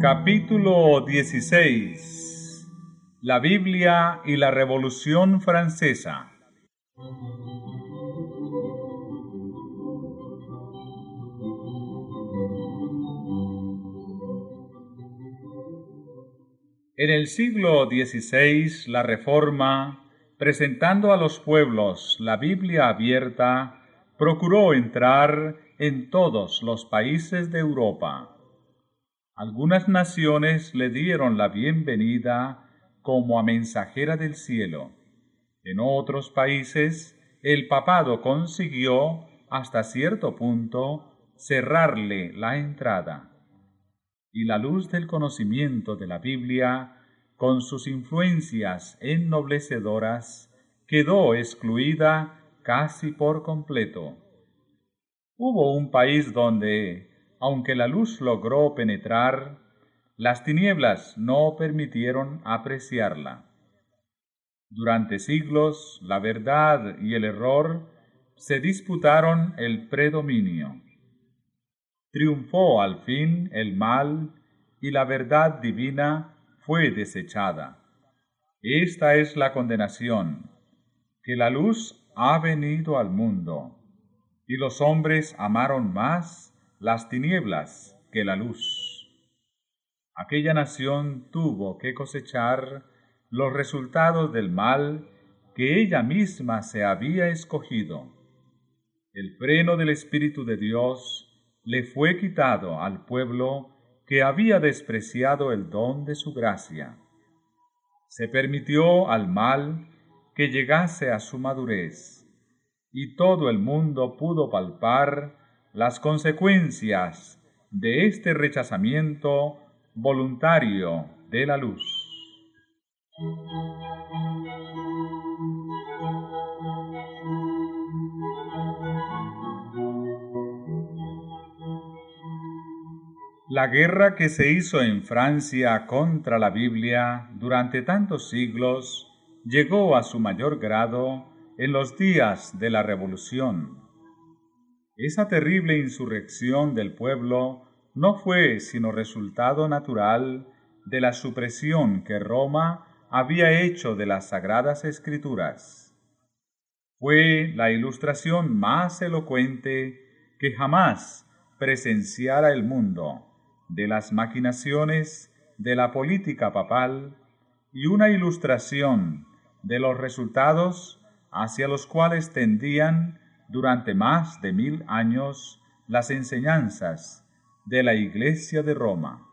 Capítulo 16 La Biblia y la Revolución Francesa En el siglo XVI, la Reforma, presentando a los pueblos la Biblia abierta, procuró entrar en todos los países de Europa. Algunas naciones le dieron la bienvenida como a mensajera del cielo. En otros países, el papado consiguió, hasta cierto punto, cerrarle la entrada y la luz del conocimiento de la Biblia, con sus influencias ennoblecedoras, quedó excluida casi por completo. Hubo un país donde, aunque la luz logró penetrar, las tinieblas no permitieron apreciarla. Durante siglos la verdad y el error se disputaron el predominio. Triunfó al fin el mal y la verdad divina fue desechada. Esta es la condenación, que la luz ha venido al mundo, y los hombres amaron más las tinieblas que la luz. Aquella nación tuvo que cosechar los resultados del mal que ella misma se había escogido. El freno del Espíritu de Dios le fue quitado al pueblo que había despreciado el don de su gracia. Se permitió al mal que llegase a su madurez, y todo el mundo pudo palpar las consecuencias de este rechazamiento voluntario de la luz. La guerra que se hizo en Francia contra la Biblia durante tantos siglos llegó a su mayor grado en los días de la Revolución. Esa terrible insurrección del pueblo no fue sino resultado natural de la supresión que Roma había hecho de las sagradas escrituras. Fue la ilustración más elocuente que jamás presenciara el mundo de las maquinaciones de la política papal y una ilustración de los resultados hacia los cuales tendían durante más de mil años las enseñanzas de la Iglesia de Roma.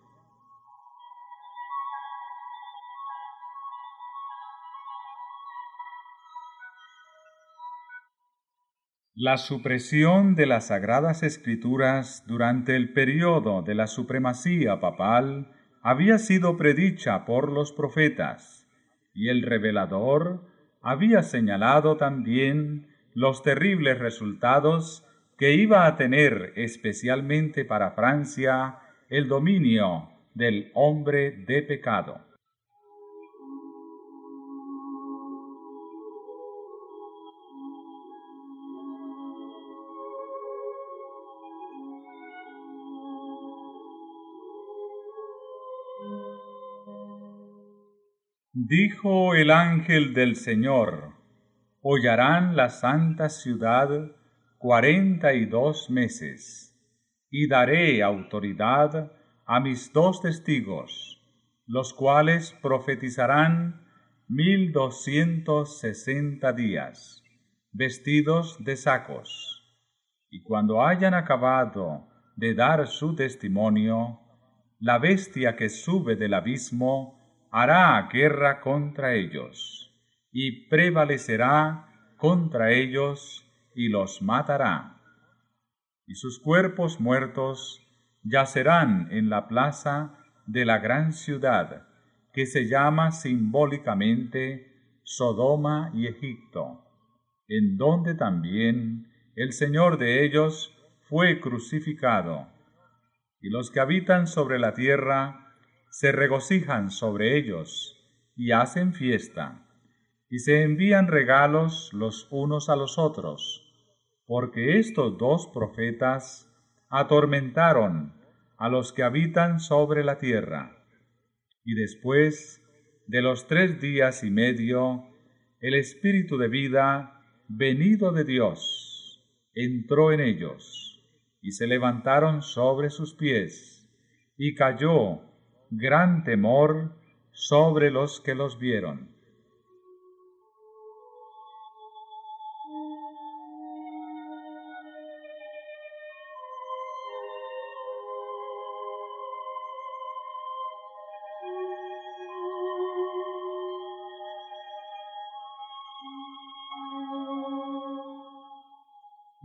La supresión de las Sagradas Escrituras durante el periodo de la supremacía papal había sido predicha por los profetas, y el revelador había señalado también los terribles resultados que iba a tener especialmente para Francia el dominio del hombre de pecado. Dijo el ángel del Señor, hollarán la santa ciudad cuarenta y dos meses, y daré autoridad a mis dos testigos, los cuales profetizarán mil doscientos sesenta días, vestidos de sacos. Y cuando hayan acabado de dar su testimonio, la bestia que sube del abismo hará guerra contra ellos, y prevalecerá contra ellos y los matará. Y sus cuerpos muertos yacerán en la plaza de la gran ciudad, que se llama simbólicamente Sodoma y Egipto, en donde también el Señor de ellos fue crucificado, y los que habitan sobre la tierra se regocijan sobre ellos y hacen fiesta, y se envían regalos los unos a los otros, porque estos dos profetas atormentaron a los que habitan sobre la tierra. Y después de los tres días y medio, el Espíritu de vida, venido de Dios, entró en ellos, y se levantaron sobre sus pies, y cayó gran temor sobre los que los vieron.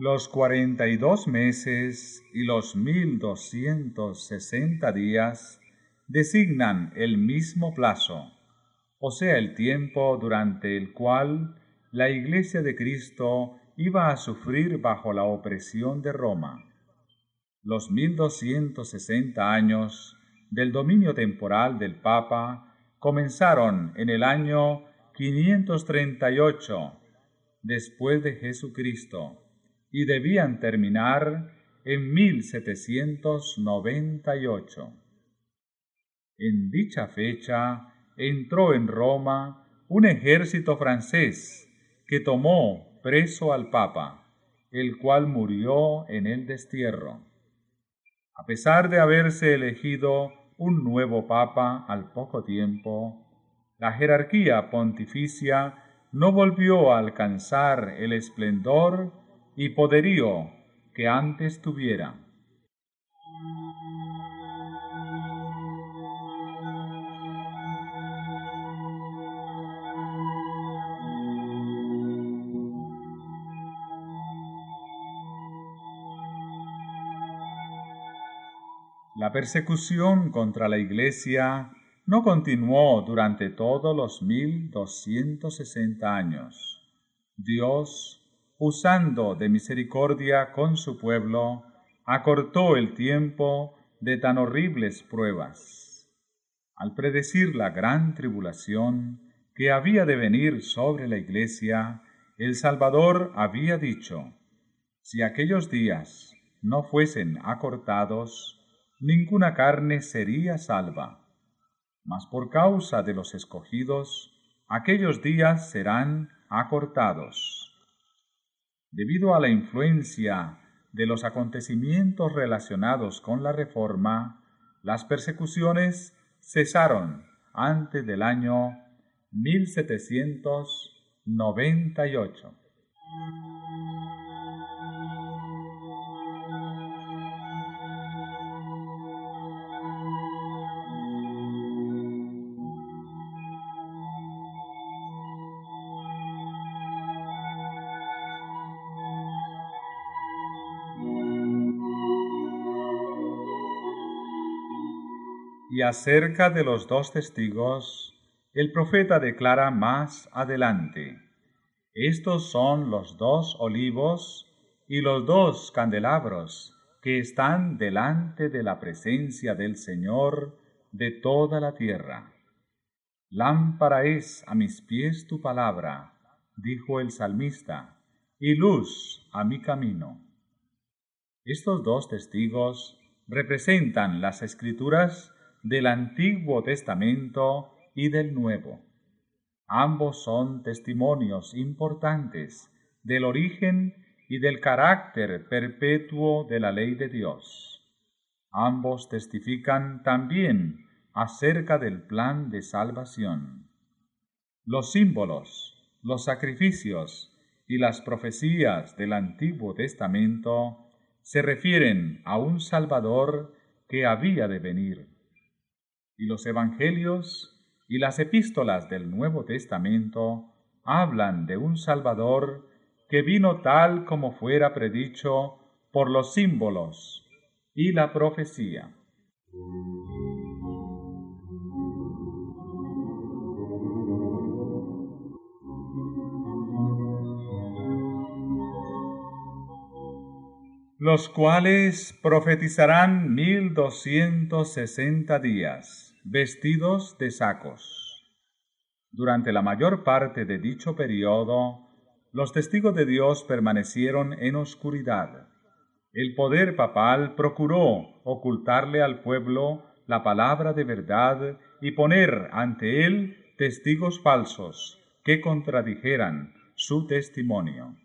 Los cuarenta y dos meses y los mil doscientos sesenta días designan el mismo plazo, o sea, el tiempo durante el cual la Iglesia de Cristo iba a sufrir bajo la opresión de Roma. Los mil doscientos sesenta años del dominio temporal del Papa comenzaron en el año 538 después de Jesucristo y debían terminar en 1798. En dicha fecha entró en Roma un ejército francés que tomó preso al Papa, el cual murió en el destierro. A pesar de haberse elegido un nuevo Papa al poco tiempo, la jerarquía pontificia no volvió a alcanzar el esplendor y poderío que antes tuviera. La persecución contra la Iglesia no continuó durante todos los mil doscientos sesenta años. Dios usando de misericordia con su pueblo, acortó el tiempo de tan horribles pruebas. Al predecir la gran tribulación que había de venir sobre la iglesia, el Salvador había dicho, si aquellos días no fuesen acortados, ninguna carne sería salva. Mas por causa de los escogidos, aquellos días serán acortados debido a la influencia de los acontecimientos relacionados con la Reforma, las persecuciones cesaron antes del año 1798. Y acerca de los dos testigos, el profeta declara más adelante, estos son los dos olivos y los dos candelabros que están delante de la presencia del Señor de toda la tierra. Lámpara es a mis pies tu palabra, dijo el salmista, y luz a mi camino. Estos dos testigos representan las escrituras del Antiguo Testamento y del Nuevo. Ambos son testimonios importantes del origen y del carácter perpetuo de la ley de Dios. Ambos testifican también acerca del plan de salvación. Los símbolos, los sacrificios y las profecías del Antiguo Testamento se refieren a un Salvador que había de venir y los evangelios y las epístolas del Nuevo Testamento hablan de un Salvador que vino tal como fuera predicho por los símbolos y la profecía. los cuales profetizarán mil doscientos sesenta días vestidos de sacos. Durante la mayor parte de dicho periodo, los testigos de Dios permanecieron en oscuridad. El poder papal procuró ocultarle al pueblo la palabra de verdad y poner ante él testigos falsos que contradijeran su testimonio.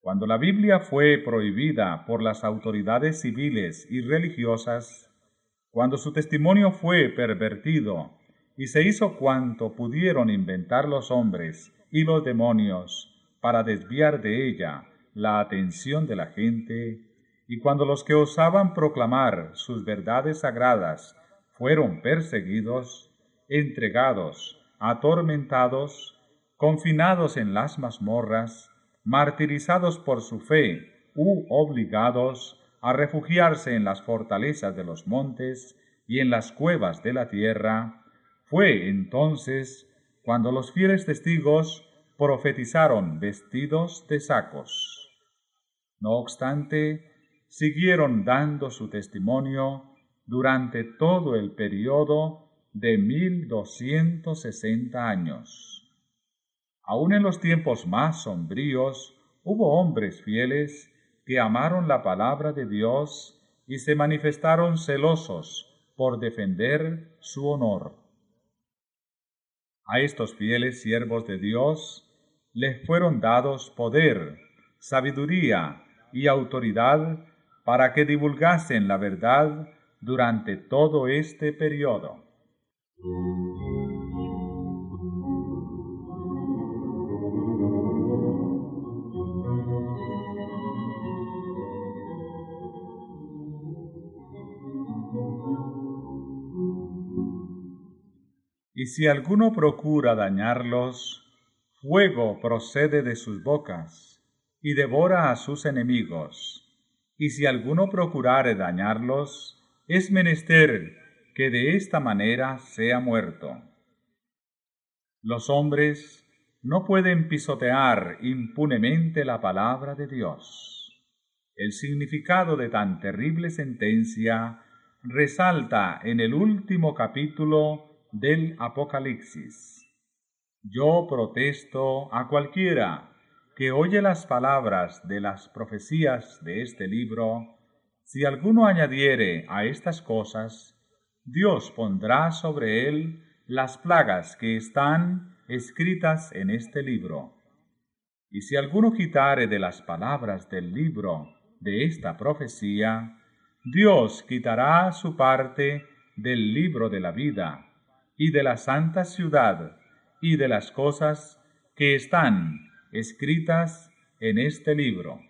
Cuando la Biblia fue prohibida por las autoridades civiles y religiosas, cuando su testimonio fue pervertido y se hizo cuanto pudieron inventar los hombres y los demonios para desviar de ella la atención de la gente, y cuando los que osaban proclamar sus verdades sagradas fueron perseguidos, entregados, atormentados, confinados en las mazmorras, martirizados por su fe u obligados a refugiarse en las fortalezas de los montes y en las cuevas de la tierra, fue entonces cuando los fieles testigos profetizaron vestidos de sacos. No obstante, siguieron dando su testimonio durante todo el periodo de mil doscientos sesenta años. Aun en los tiempos más sombríos hubo hombres fieles que amaron la palabra de Dios y se manifestaron celosos por defender su honor. A estos fieles siervos de Dios les fueron dados poder, sabiduría y autoridad para que divulgasen la verdad durante todo este periodo. Y si alguno procura dañarlos, fuego procede de sus bocas, y devora a sus enemigos. Y si alguno procurare dañarlos, es menester que de esta manera sea muerto. Los hombres no pueden pisotear impunemente la palabra de Dios. El significado de tan terrible sentencia resalta en el último capítulo del Apocalipsis. Yo protesto a cualquiera que oye las palabras de las profecías de este libro, si alguno añadiere a estas cosas, Dios pondrá sobre él las plagas que están escritas en este libro. Y si alguno quitare de las palabras del libro de esta profecía, Dios quitará su parte del libro de la vida y de la santa ciudad y de las cosas que están escritas en este libro.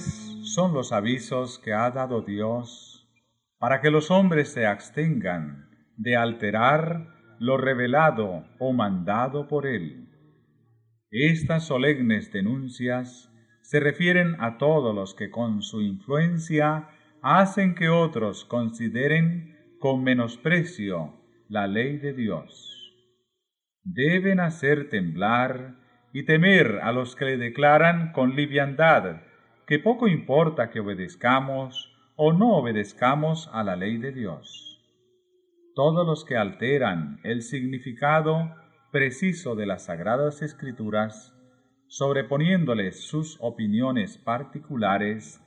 Son los avisos que ha dado Dios para que los hombres se abstengan de alterar lo revelado o mandado por Él. Estas solemnes denuncias se refieren a todos los que con su influencia hacen que otros consideren con menosprecio la ley de Dios. Deben hacer temblar y temer a los que le declaran con liviandad que poco importa que obedezcamos o no obedezcamos a la ley de Dios. Todos los que alteran el significado preciso de las sagradas escrituras, sobreponiéndoles sus opiniones particulares,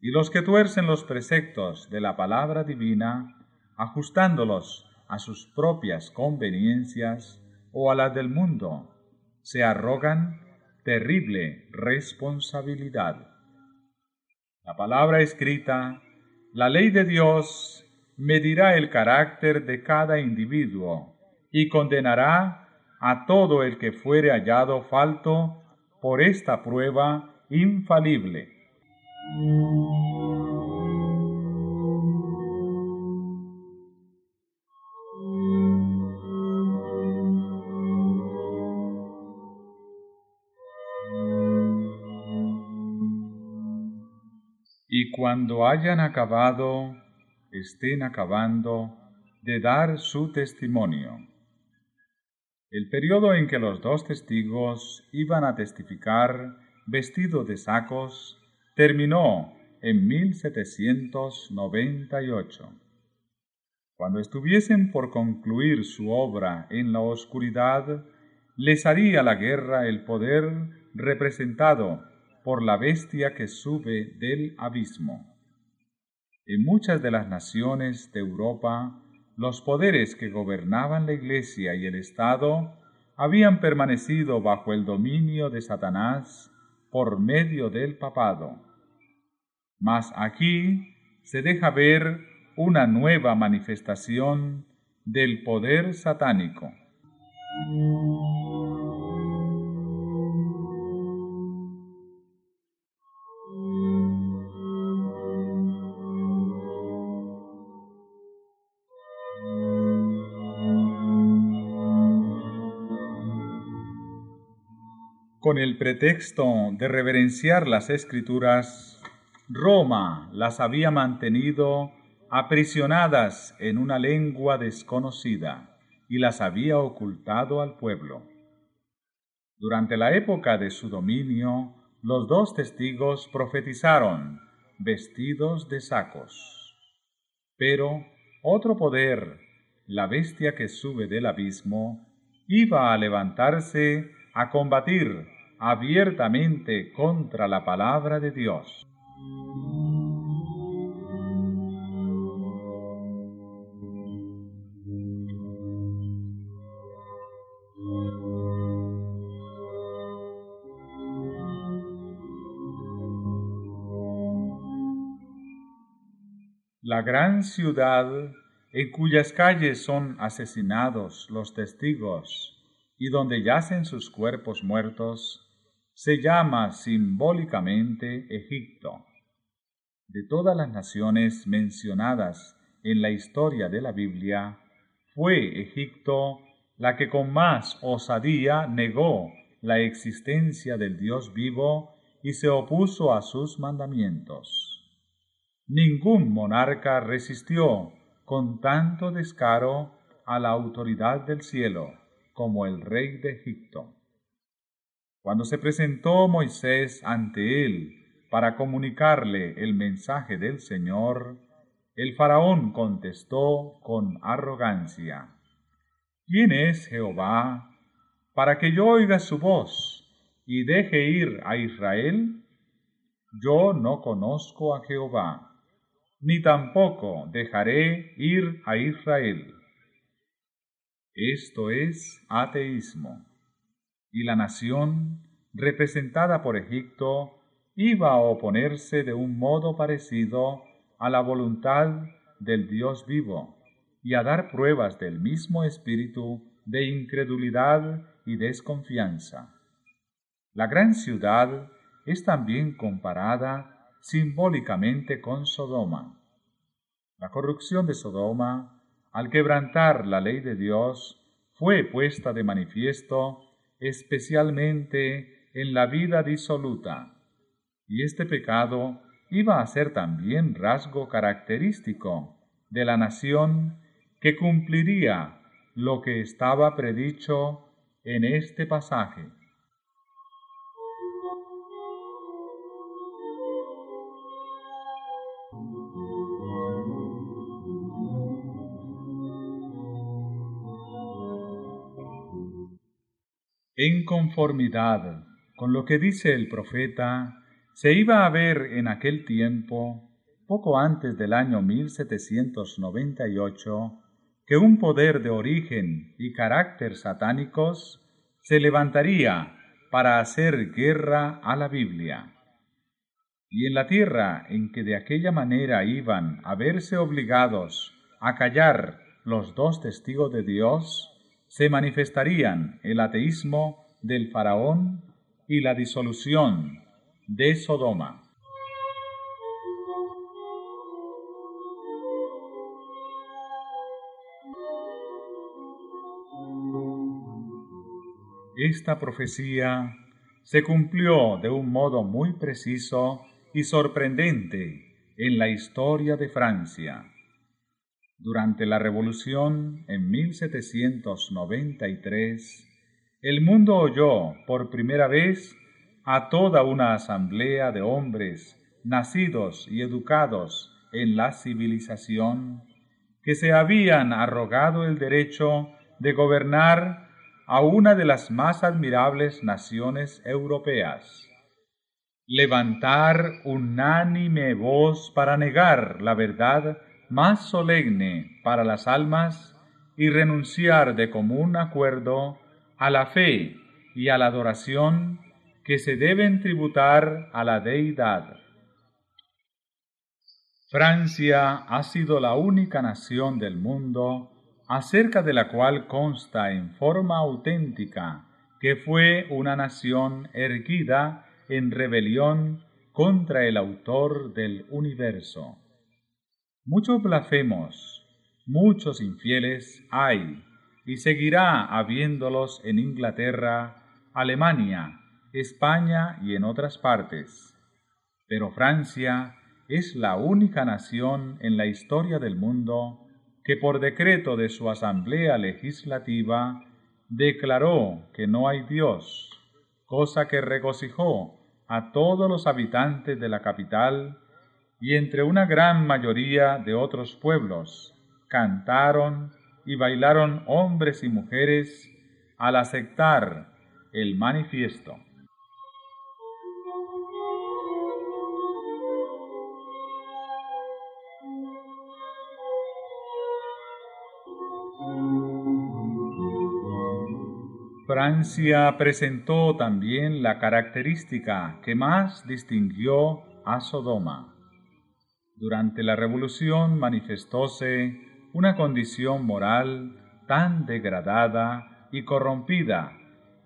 y los que tuercen los preceptos de la palabra divina, ajustándolos a sus propias conveniencias o a las del mundo, se arrogan terrible responsabilidad. La palabra escrita, la ley de Dios, medirá el carácter de cada individuo y condenará a todo el que fuere hallado falto por esta prueba infalible. Cuando hayan acabado, estén acabando de dar su testimonio. El periodo en que los dos testigos iban a testificar vestidos de sacos terminó en 1798. Cuando estuviesen por concluir su obra en la oscuridad, les haría la guerra el poder representado por la bestia que sube del abismo. En muchas de las naciones de Europa, los poderes que gobernaban la Iglesia y el Estado habían permanecido bajo el dominio de Satanás por medio del papado. Mas aquí se deja ver una nueva manifestación del poder satánico. Con el pretexto de reverenciar las escrituras, Roma las había mantenido aprisionadas en una lengua desconocida y las había ocultado al pueblo. Durante la época de su dominio, los dos testigos profetizaron vestidos de sacos. Pero otro poder, la bestia que sube del abismo, iba a levantarse a combatir abiertamente contra la palabra de Dios. La gran ciudad en cuyas calles son asesinados los testigos y donde yacen sus cuerpos muertos, se llama simbólicamente Egipto. De todas las naciones mencionadas en la historia de la Biblia, fue Egipto la que con más osadía negó la existencia del Dios vivo y se opuso a sus mandamientos. Ningún monarca resistió con tanto descaro a la autoridad del cielo como el rey de Egipto. Cuando se presentó Moisés ante él para comunicarle el mensaje del Señor, el faraón contestó con arrogancia, ¿Quién es Jehová para que yo oiga su voz y deje ir a Israel? Yo no conozco a Jehová, ni tampoco dejaré ir a Israel. Esto es ateísmo. Y la nación, representada por Egipto, iba a oponerse de un modo parecido a la voluntad del Dios vivo y a dar pruebas del mismo espíritu de incredulidad y desconfianza. La gran ciudad es también comparada simbólicamente con Sodoma. La corrupción de Sodoma al quebrantar la ley de Dios, fue puesta de manifiesto especialmente en la vida disoluta, y este pecado iba a ser también rasgo característico de la nación que cumpliría lo que estaba predicho en este pasaje. En conformidad con lo que dice el profeta, se iba a ver en aquel tiempo, poco antes del año 1798, que un poder de origen y carácter satánicos se levantaría para hacer guerra a la Biblia. Y en la tierra en que de aquella manera iban a verse obligados a callar los dos testigos de Dios, se manifestarían el ateísmo del faraón y la disolución de Sodoma. Esta profecía se cumplió de un modo muy preciso y sorprendente en la historia de Francia. Durante la Revolución en 1793, el mundo oyó por primera vez a toda una asamblea de hombres nacidos y educados en la civilización, que se habían arrogado el derecho de gobernar a una de las más admirables naciones europeas. Levantar unánime voz para negar la verdad más solemne para las almas y renunciar de común acuerdo a la fe y a la adoración que se deben tributar a la deidad. Francia ha sido la única nación del mundo acerca de la cual consta en forma auténtica que fue una nación erguida en rebelión contra el autor del universo. Muchos blasfemos, muchos infieles hay, y seguirá habiéndolos en Inglaterra, Alemania, España y en otras partes. Pero Francia es la única nación en la historia del mundo que por decreto de su Asamblea Legislativa declaró que no hay Dios, cosa que regocijó a todos los habitantes de la capital y entre una gran mayoría de otros pueblos cantaron y bailaron hombres y mujeres al aceptar el manifiesto. Francia presentó también la característica que más distinguió a Sodoma. Durante la revolución manifestóse una condición moral tan degradada y corrompida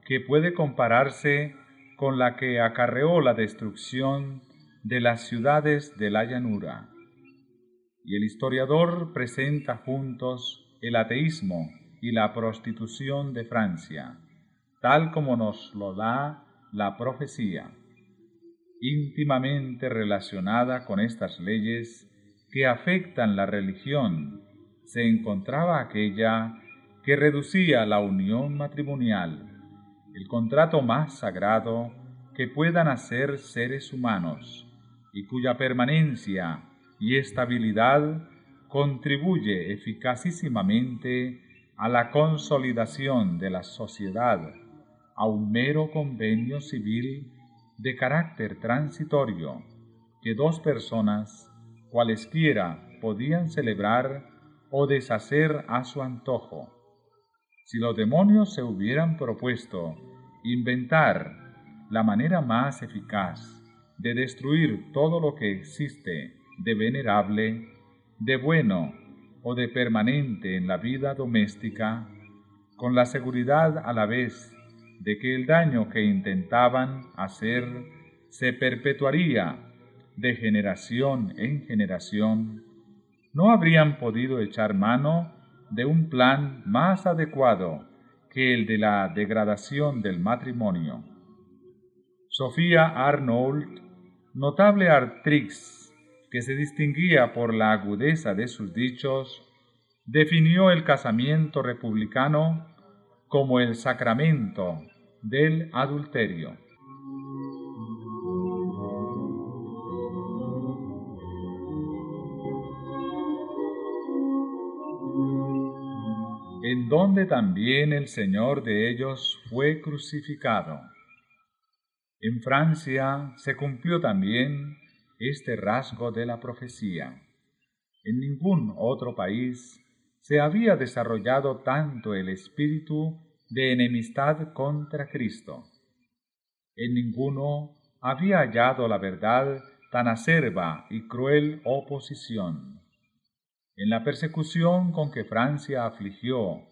que puede compararse con la que acarreó la destrucción de las ciudades de la llanura. Y el historiador presenta juntos el ateísmo y la prostitución de Francia, tal como nos lo da la profecía íntimamente relacionada con estas leyes que afectan la religión, se encontraba aquella que reducía la unión matrimonial, el contrato más sagrado que puedan hacer seres humanos y cuya permanencia y estabilidad contribuye eficacísimamente a la consolidación de la sociedad, a un mero convenio civil de carácter transitorio que dos personas, cualesquiera, podían celebrar o deshacer a su antojo. Si los demonios se hubieran propuesto inventar la manera más eficaz de destruir todo lo que existe de venerable, de bueno o de permanente en la vida doméstica, con la seguridad a la vez de que el daño que intentaban hacer se perpetuaría de generación en generación, no habrían podido echar mano de un plan más adecuado que el de la degradación del matrimonio. Sofía Arnold, notable artrix que se distinguía por la agudeza de sus dichos, definió el casamiento republicano como el sacramento del adulterio. en donde también el Señor de ellos fue crucificado. En Francia se cumplió también este rasgo de la profecía. En ningún otro país se había desarrollado tanto el espíritu de enemistad contra Cristo. En ninguno había hallado la verdad tan acerba y cruel oposición. En la persecución con que Francia afligió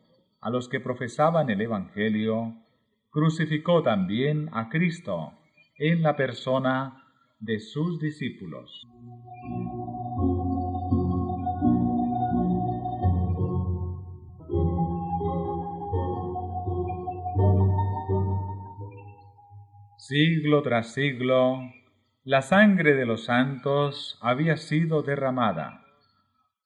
a los que profesaban el Evangelio, crucificó también a Cristo en la persona de sus discípulos. Siglo tras siglo, la sangre de los santos había sido derramada.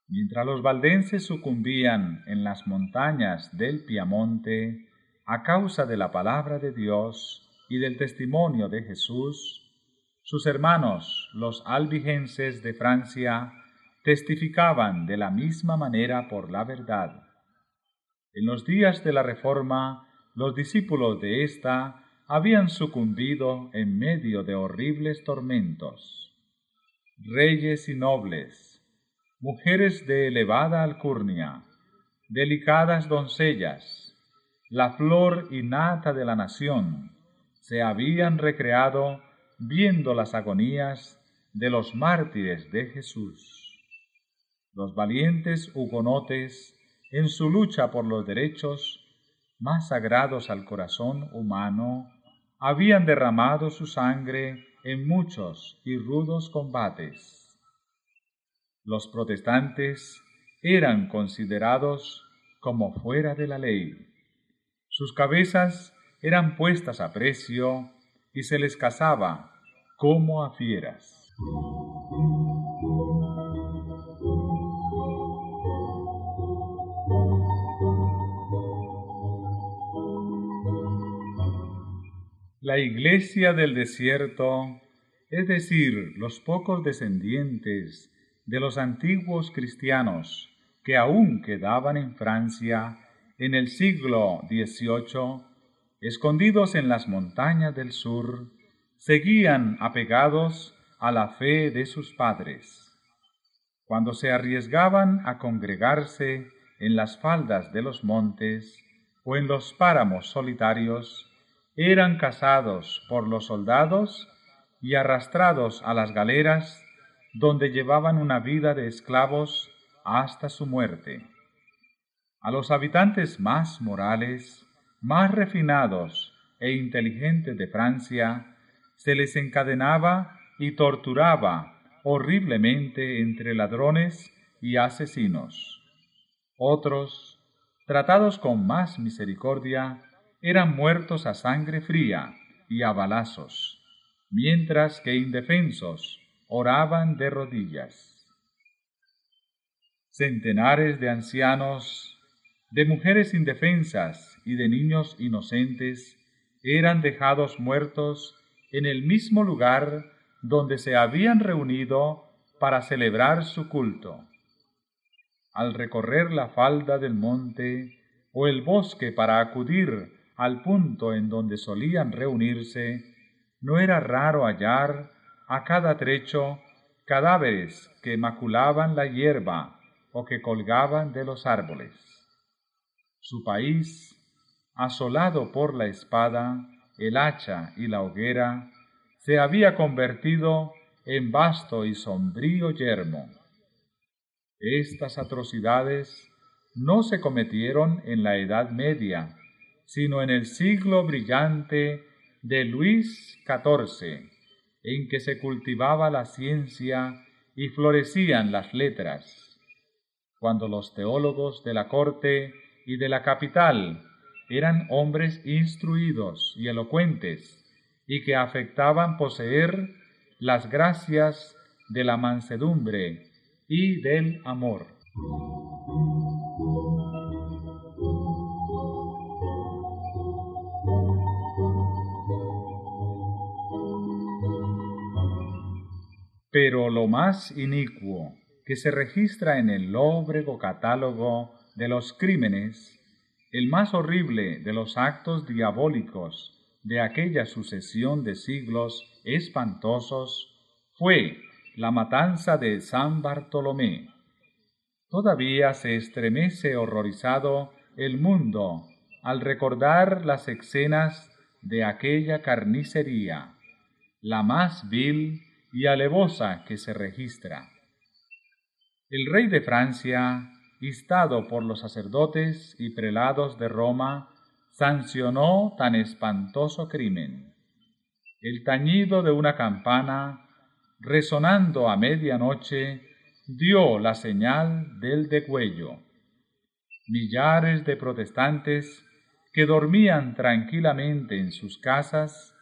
Mientras los valdenses sucumbían en las montañas del Piamonte a causa de la palabra de Dios y del testimonio de Jesús, sus hermanos, los albigenses de Francia, testificaban de la misma manera por la verdad. En los días de la Reforma, los discípulos de ésta habían sucumbido en medio de horribles tormentos. Reyes y nobles, mujeres de elevada alcurnia, delicadas doncellas, la flor y nata de la nación, se habían recreado viendo las agonías de los mártires de Jesús. Los valientes hugonotes, en su lucha por los derechos más sagrados al corazón humano, habían derramado su sangre en muchos y rudos combates. Los protestantes eran considerados como fuera de la ley. Sus cabezas eran puestas a precio y se les cazaba como a fieras. La iglesia del desierto, es decir, los pocos descendientes de los antiguos cristianos que aún quedaban en Francia en el siglo XVIII, escondidos en las montañas del sur, seguían apegados a la fe de sus padres. Cuando se arriesgaban a congregarse en las faldas de los montes o en los páramos solitarios, eran cazados por los soldados y arrastrados a las galeras donde llevaban una vida de esclavos hasta su muerte. A los habitantes más morales, más refinados e inteligentes de Francia, se les encadenaba y torturaba horriblemente entre ladrones y asesinos. Otros, tratados con más misericordia, eran muertos a sangre fría y a balazos, mientras que indefensos oraban de rodillas. Centenares de ancianos, de mujeres indefensas y de niños inocentes eran dejados muertos en el mismo lugar donde se habían reunido para celebrar su culto. Al recorrer la falda del monte o el bosque para acudir al punto en donde solían reunirse, no era raro hallar a cada trecho cadáveres que maculaban la hierba o que colgaban de los árboles. Su país, asolado por la espada, el hacha y la hoguera, se había convertido en vasto y sombrío yermo. Estas atrocidades no se cometieron en la Edad Media, sino en el siglo brillante de Luis XIV, en que se cultivaba la ciencia y florecían las letras, cuando los teólogos de la corte y de la capital eran hombres instruidos y elocuentes, y que afectaban poseer las gracias de la mansedumbre y del amor. Pero lo más inicuo que se registra en el lóbrego catálogo de los crímenes, el más horrible de los actos diabólicos de aquella sucesión de siglos espantosos, fue la matanza de San Bartolomé. Todavía se estremece horrorizado el mundo al recordar las escenas de aquella carnicería, la más vil y alevosa que se registra. El rey de Francia, instado por los sacerdotes y prelados de Roma, sancionó tan espantoso crimen. El tañido de una campana, resonando a medianoche, dio la señal del degüello. Millares de protestantes que dormían tranquilamente en sus casas,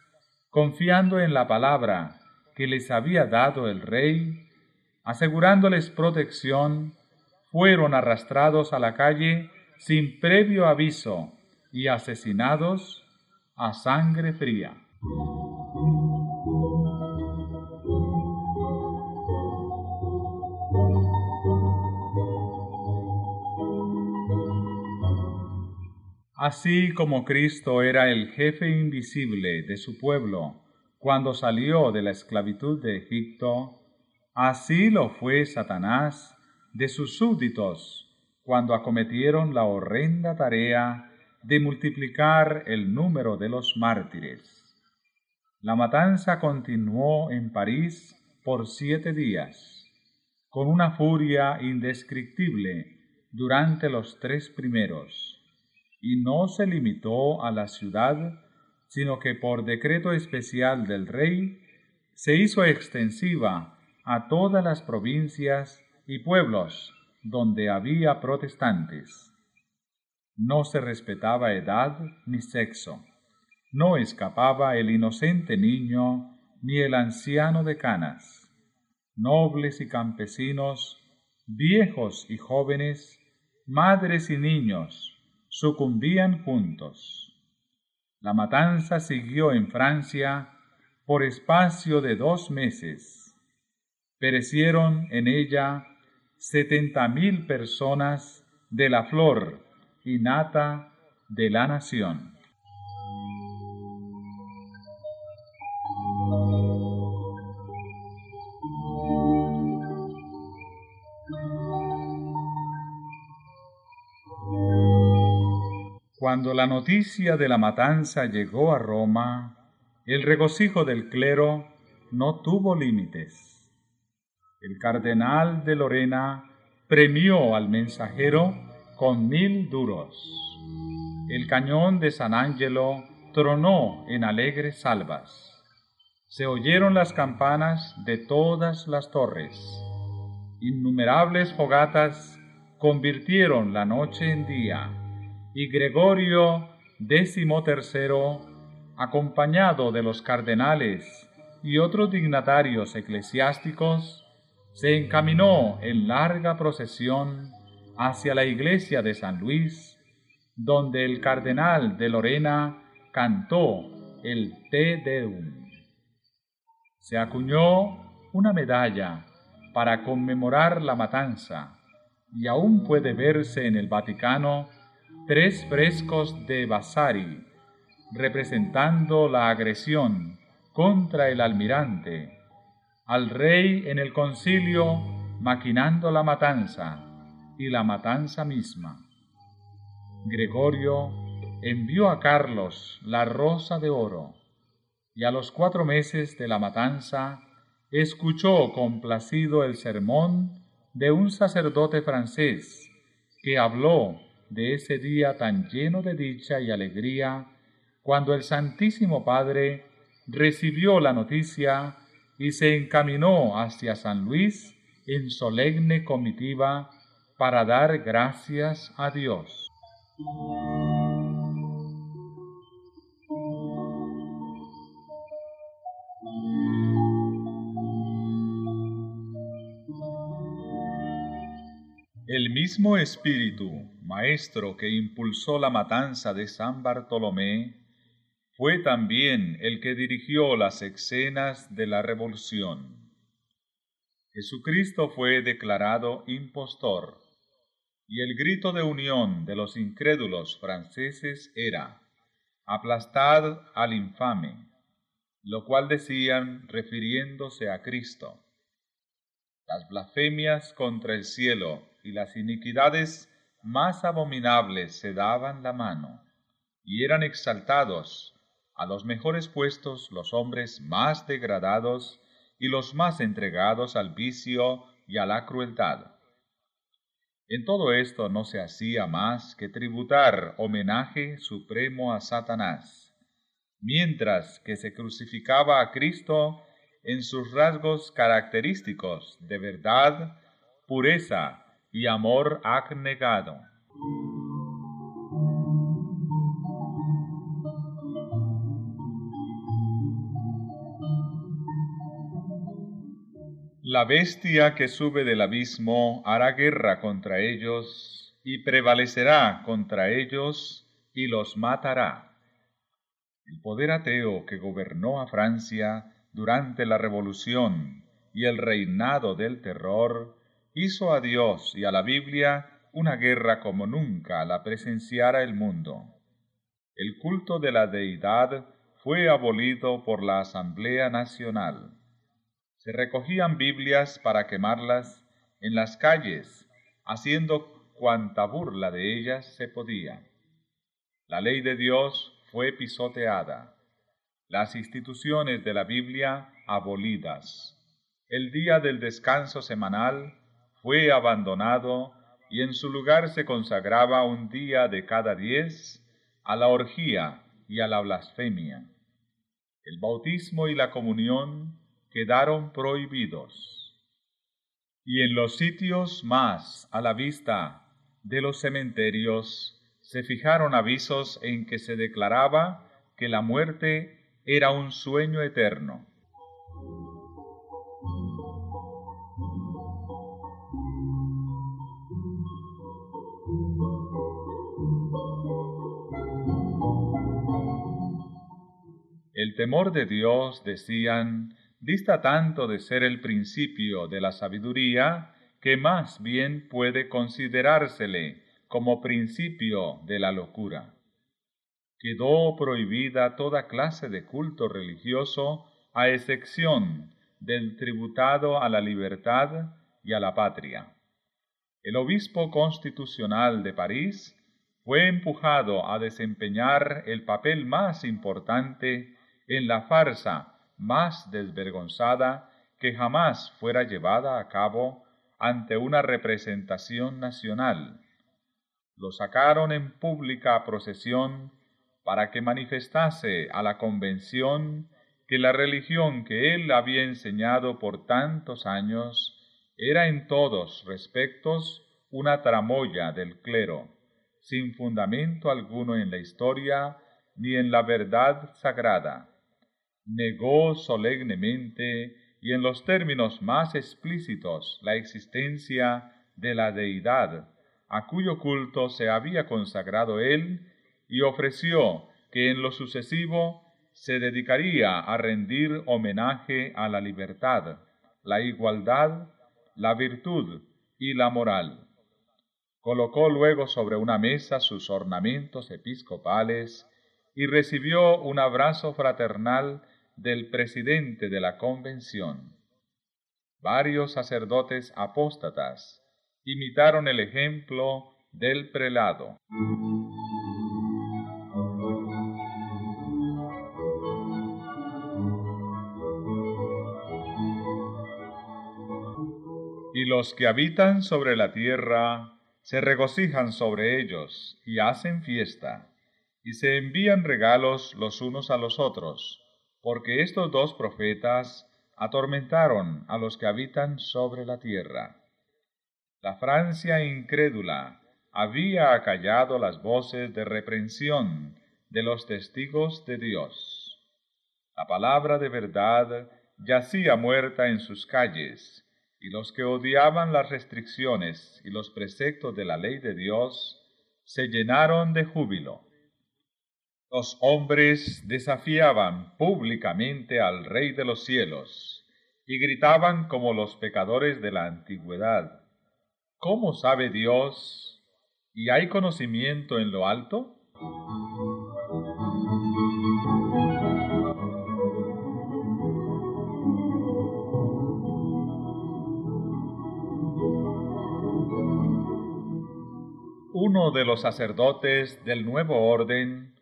confiando en la palabra que les había dado el rey, asegurándoles protección, fueron arrastrados a la calle sin previo aviso y asesinados a sangre fría. Así como Cristo era el jefe invisible de su pueblo cuando salió de la esclavitud de Egipto, así lo fue Satanás de sus súbditos cuando acometieron la horrenda tarea de multiplicar el número de los mártires. La matanza continuó en París por siete días, con una furia indescriptible durante los tres primeros, y no se limitó a la ciudad, sino que por decreto especial del rey se hizo extensiva a todas las provincias y pueblos donde había protestantes. No se respetaba edad ni sexo. No escapaba el inocente niño ni el anciano de canas. Nobles y campesinos, viejos y jóvenes, madres y niños, sucumbían juntos. La matanza siguió en Francia por espacio de dos meses. Perecieron en ella setenta mil personas de la flor y nata de la nación. Cuando la noticia de la matanza llegó a Roma, el regocijo del clero no tuvo límites el cardenal de Lorena premió al mensajero con mil duros. El cañón de San Angelo tronó en alegres salvas. Se oyeron las campanas de todas las torres. Innumerables fogatas convirtieron la noche en día, y Gregorio XIII, acompañado de los cardenales y otros dignatarios eclesiásticos, se encaminó en larga procesión hacia la iglesia de San Luis, donde el cardenal de Lorena cantó el Te Deum. Se acuñó una medalla para conmemorar la matanza y aún puede verse en el Vaticano tres frescos de Vasari representando la agresión contra el almirante al rey en el concilio maquinando la matanza y la matanza misma. Gregorio envió a Carlos la rosa de oro y a los cuatro meses de la matanza escuchó complacido el sermón de un sacerdote francés que habló de ese día tan lleno de dicha y alegría cuando el Santísimo Padre recibió la noticia y se encaminó hacia San Luis en solemne comitiva para dar gracias a Dios. El mismo espíritu, maestro que impulsó la matanza de San Bartolomé, fue también el que dirigió las escenas de la revolución. Jesucristo fue declarado impostor, y el grito de unión de los incrédulos franceses era, aplastad al infame, lo cual decían refiriéndose a Cristo. Las blasfemias contra el cielo y las iniquidades más abominables se daban la mano, y eran exaltados a los mejores puestos los hombres más degradados y los más entregados al vicio y a la crueldad. En todo esto no se hacía más que tributar homenaje supremo a Satanás, mientras que se crucificaba a Cristo en sus rasgos característicos de verdad, pureza y amor abnegado. La bestia que sube del abismo hará guerra contra ellos y prevalecerá contra ellos y los matará. El poder ateo que gobernó a Francia durante la Revolución y el reinado del terror hizo a Dios y a la Biblia una guerra como nunca la presenciara el mundo. El culto de la deidad fue abolido por la Asamblea Nacional se recogían Biblias para quemarlas en las calles, haciendo cuanta burla de ellas se podía. La ley de Dios fue pisoteada, las instituciones de la Biblia abolidas. El día del descanso semanal fue abandonado y en su lugar se consagraba un día de cada diez a la orgía y a la blasfemia. El bautismo y la comunión quedaron prohibidos. Y en los sitios más a la vista de los cementerios se fijaron avisos en que se declaraba que la muerte era un sueño eterno. El temor de Dios, decían, dista tanto de ser el principio de la sabiduría que más bien puede considerársele como principio de la locura. Quedó prohibida toda clase de culto religioso a excepción del tributado a la libertad y a la patria. El obispo constitucional de París fue empujado a desempeñar el papel más importante en la farsa más desvergonzada que jamás fuera llevada a cabo ante una representación nacional. Lo sacaron en pública procesión para que manifestase a la convención que la religión que él había enseñado por tantos años era en todos respectos una tramoya del clero, sin fundamento alguno en la historia ni en la verdad sagrada negó solemnemente y en los términos más explícitos la existencia de la deidad a cuyo culto se había consagrado él y ofreció que en lo sucesivo se dedicaría a rendir homenaje a la libertad, la igualdad, la virtud y la moral. Colocó luego sobre una mesa sus ornamentos episcopales y recibió un abrazo fraternal del presidente de la convención. Varios sacerdotes apóstatas imitaron el ejemplo del prelado. Y los que habitan sobre la tierra se regocijan sobre ellos y hacen fiesta, y se envían regalos los unos a los otros, porque estos dos profetas atormentaron a los que habitan sobre la tierra. La Francia incrédula había acallado las voces de reprensión de los testigos de Dios. La palabra de verdad yacía muerta en sus calles, y los que odiaban las restricciones y los preceptos de la ley de Dios se llenaron de júbilo los hombres desafiaban públicamente al Rey de los cielos y gritaban como los pecadores de la antigüedad. ¿Cómo sabe Dios? ¿Y hay conocimiento en lo alto? Uno de los sacerdotes del nuevo orden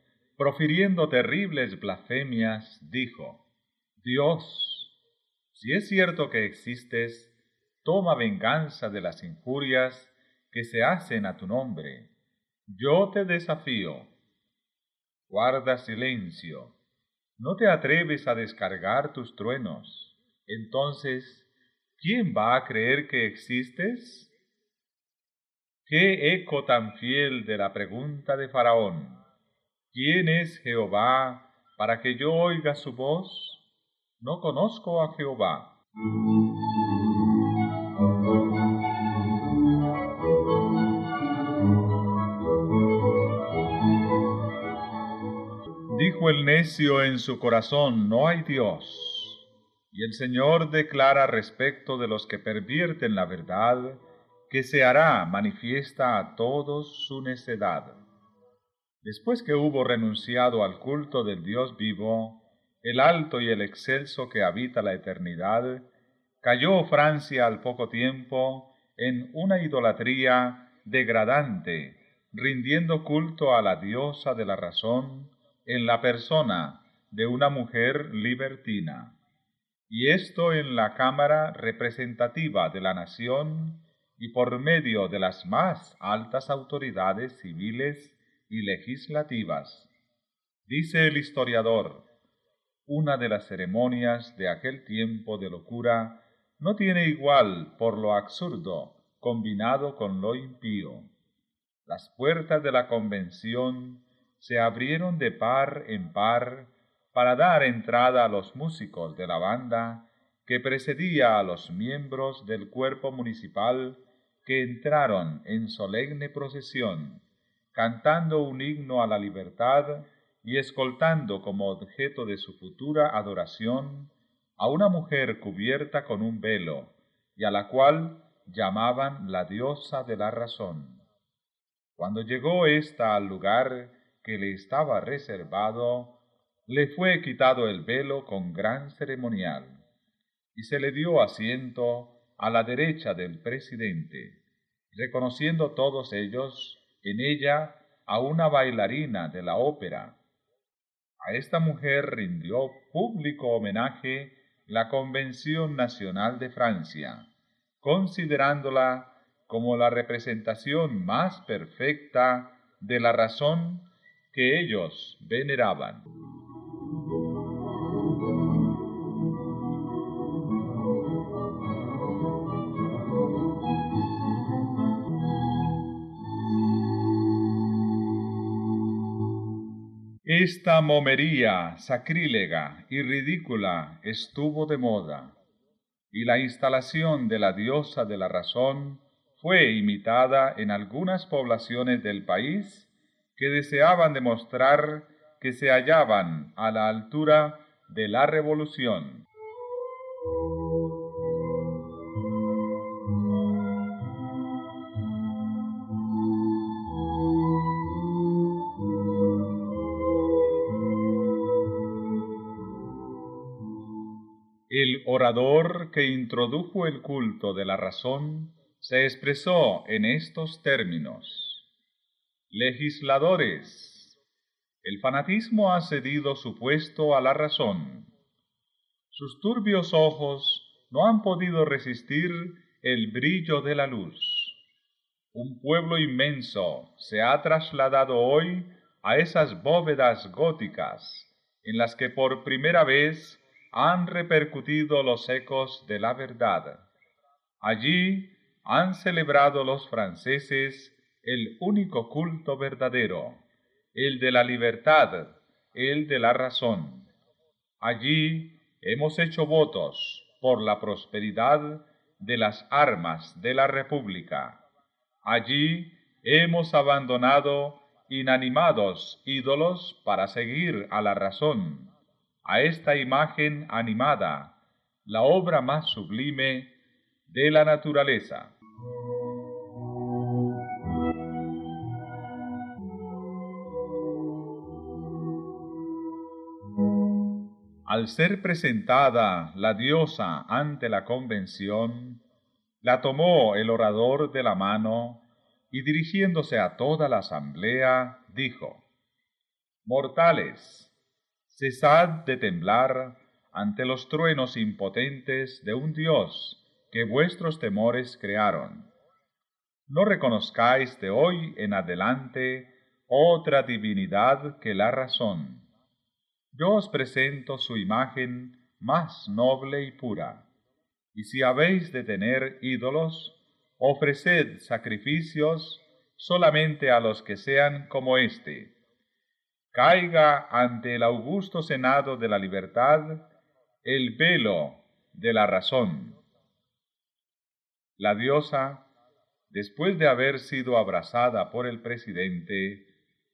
profiriendo terribles blasfemias, dijo, Dios, si es cierto que existes, toma venganza de las injurias que se hacen a tu nombre. Yo te desafío. Guarda silencio. No te atreves a descargar tus truenos. Entonces, ¿quién va a creer que existes? ¿Qué eco tan fiel de la pregunta de Faraón? ¿Quién es Jehová para que yo oiga su voz? No conozco a Jehová. Dijo el necio en su corazón, no hay Dios. Y el Señor declara respecto de los que pervierten la verdad, que se hará manifiesta a todos su necedad. Después que hubo renunciado al culto del Dios vivo, el alto y el excelso que habita la eternidad, cayó Francia al poco tiempo en una idolatría degradante, rindiendo culto a la diosa de la razón en la persona de una mujer libertina, y esto en la Cámara representativa de la nación y por medio de las más altas autoridades civiles y legislativas. Dice el historiador, una de las ceremonias de aquel tiempo de locura no tiene igual por lo absurdo combinado con lo impío. Las puertas de la convención se abrieron de par en par para dar entrada a los músicos de la banda que precedía a los miembros del cuerpo municipal que entraron en solemne procesión, cantando un himno a la libertad y escoltando como objeto de su futura adoración a una mujer cubierta con un velo, y a la cual llamaban la diosa de la razón. Cuando llegó ésta al lugar que le estaba reservado, le fue quitado el velo con gran ceremonial, y se le dio asiento a la derecha del presidente, reconociendo todos ellos en ella a una bailarina de la ópera. A esta mujer rindió público homenaje la Convención Nacional de Francia, considerándola como la representación más perfecta de la razón que ellos veneraban. Esta momería sacrílega y ridícula estuvo de moda, y la instalación de la diosa de la razón fue imitada en algunas poblaciones del país que deseaban demostrar que se hallaban a la altura de la revolución. El orador que introdujo el culto de la razón se expresó en estos términos. Legisladores. El fanatismo ha cedido su puesto a la razón. Sus turbios ojos no han podido resistir el brillo de la luz. Un pueblo inmenso se ha trasladado hoy a esas bóvedas góticas en las que por primera vez han repercutido los ecos de la verdad. Allí han celebrado los franceses el único culto verdadero, el de la libertad, el de la razón. Allí hemos hecho votos por la prosperidad de las armas de la República. Allí hemos abandonado inanimados ídolos para seguir a la razón, a esta imagen animada, la obra más sublime de la naturaleza. Al ser presentada la diosa ante la convención, la tomó el orador de la mano y dirigiéndose a toda la asamblea, dijo, Mortales, cesad de temblar ante los truenos impotentes de un Dios que vuestros temores crearon. No reconozcáis de hoy en adelante otra divinidad que la razón yo os presento su imagen más noble y pura. Y si habéis de tener ídolos, ofreced sacrificios solamente a los que sean como éste. Caiga ante el augusto Senado de la libertad el velo de la razón. La diosa, después de haber sido abrazada por el presidente,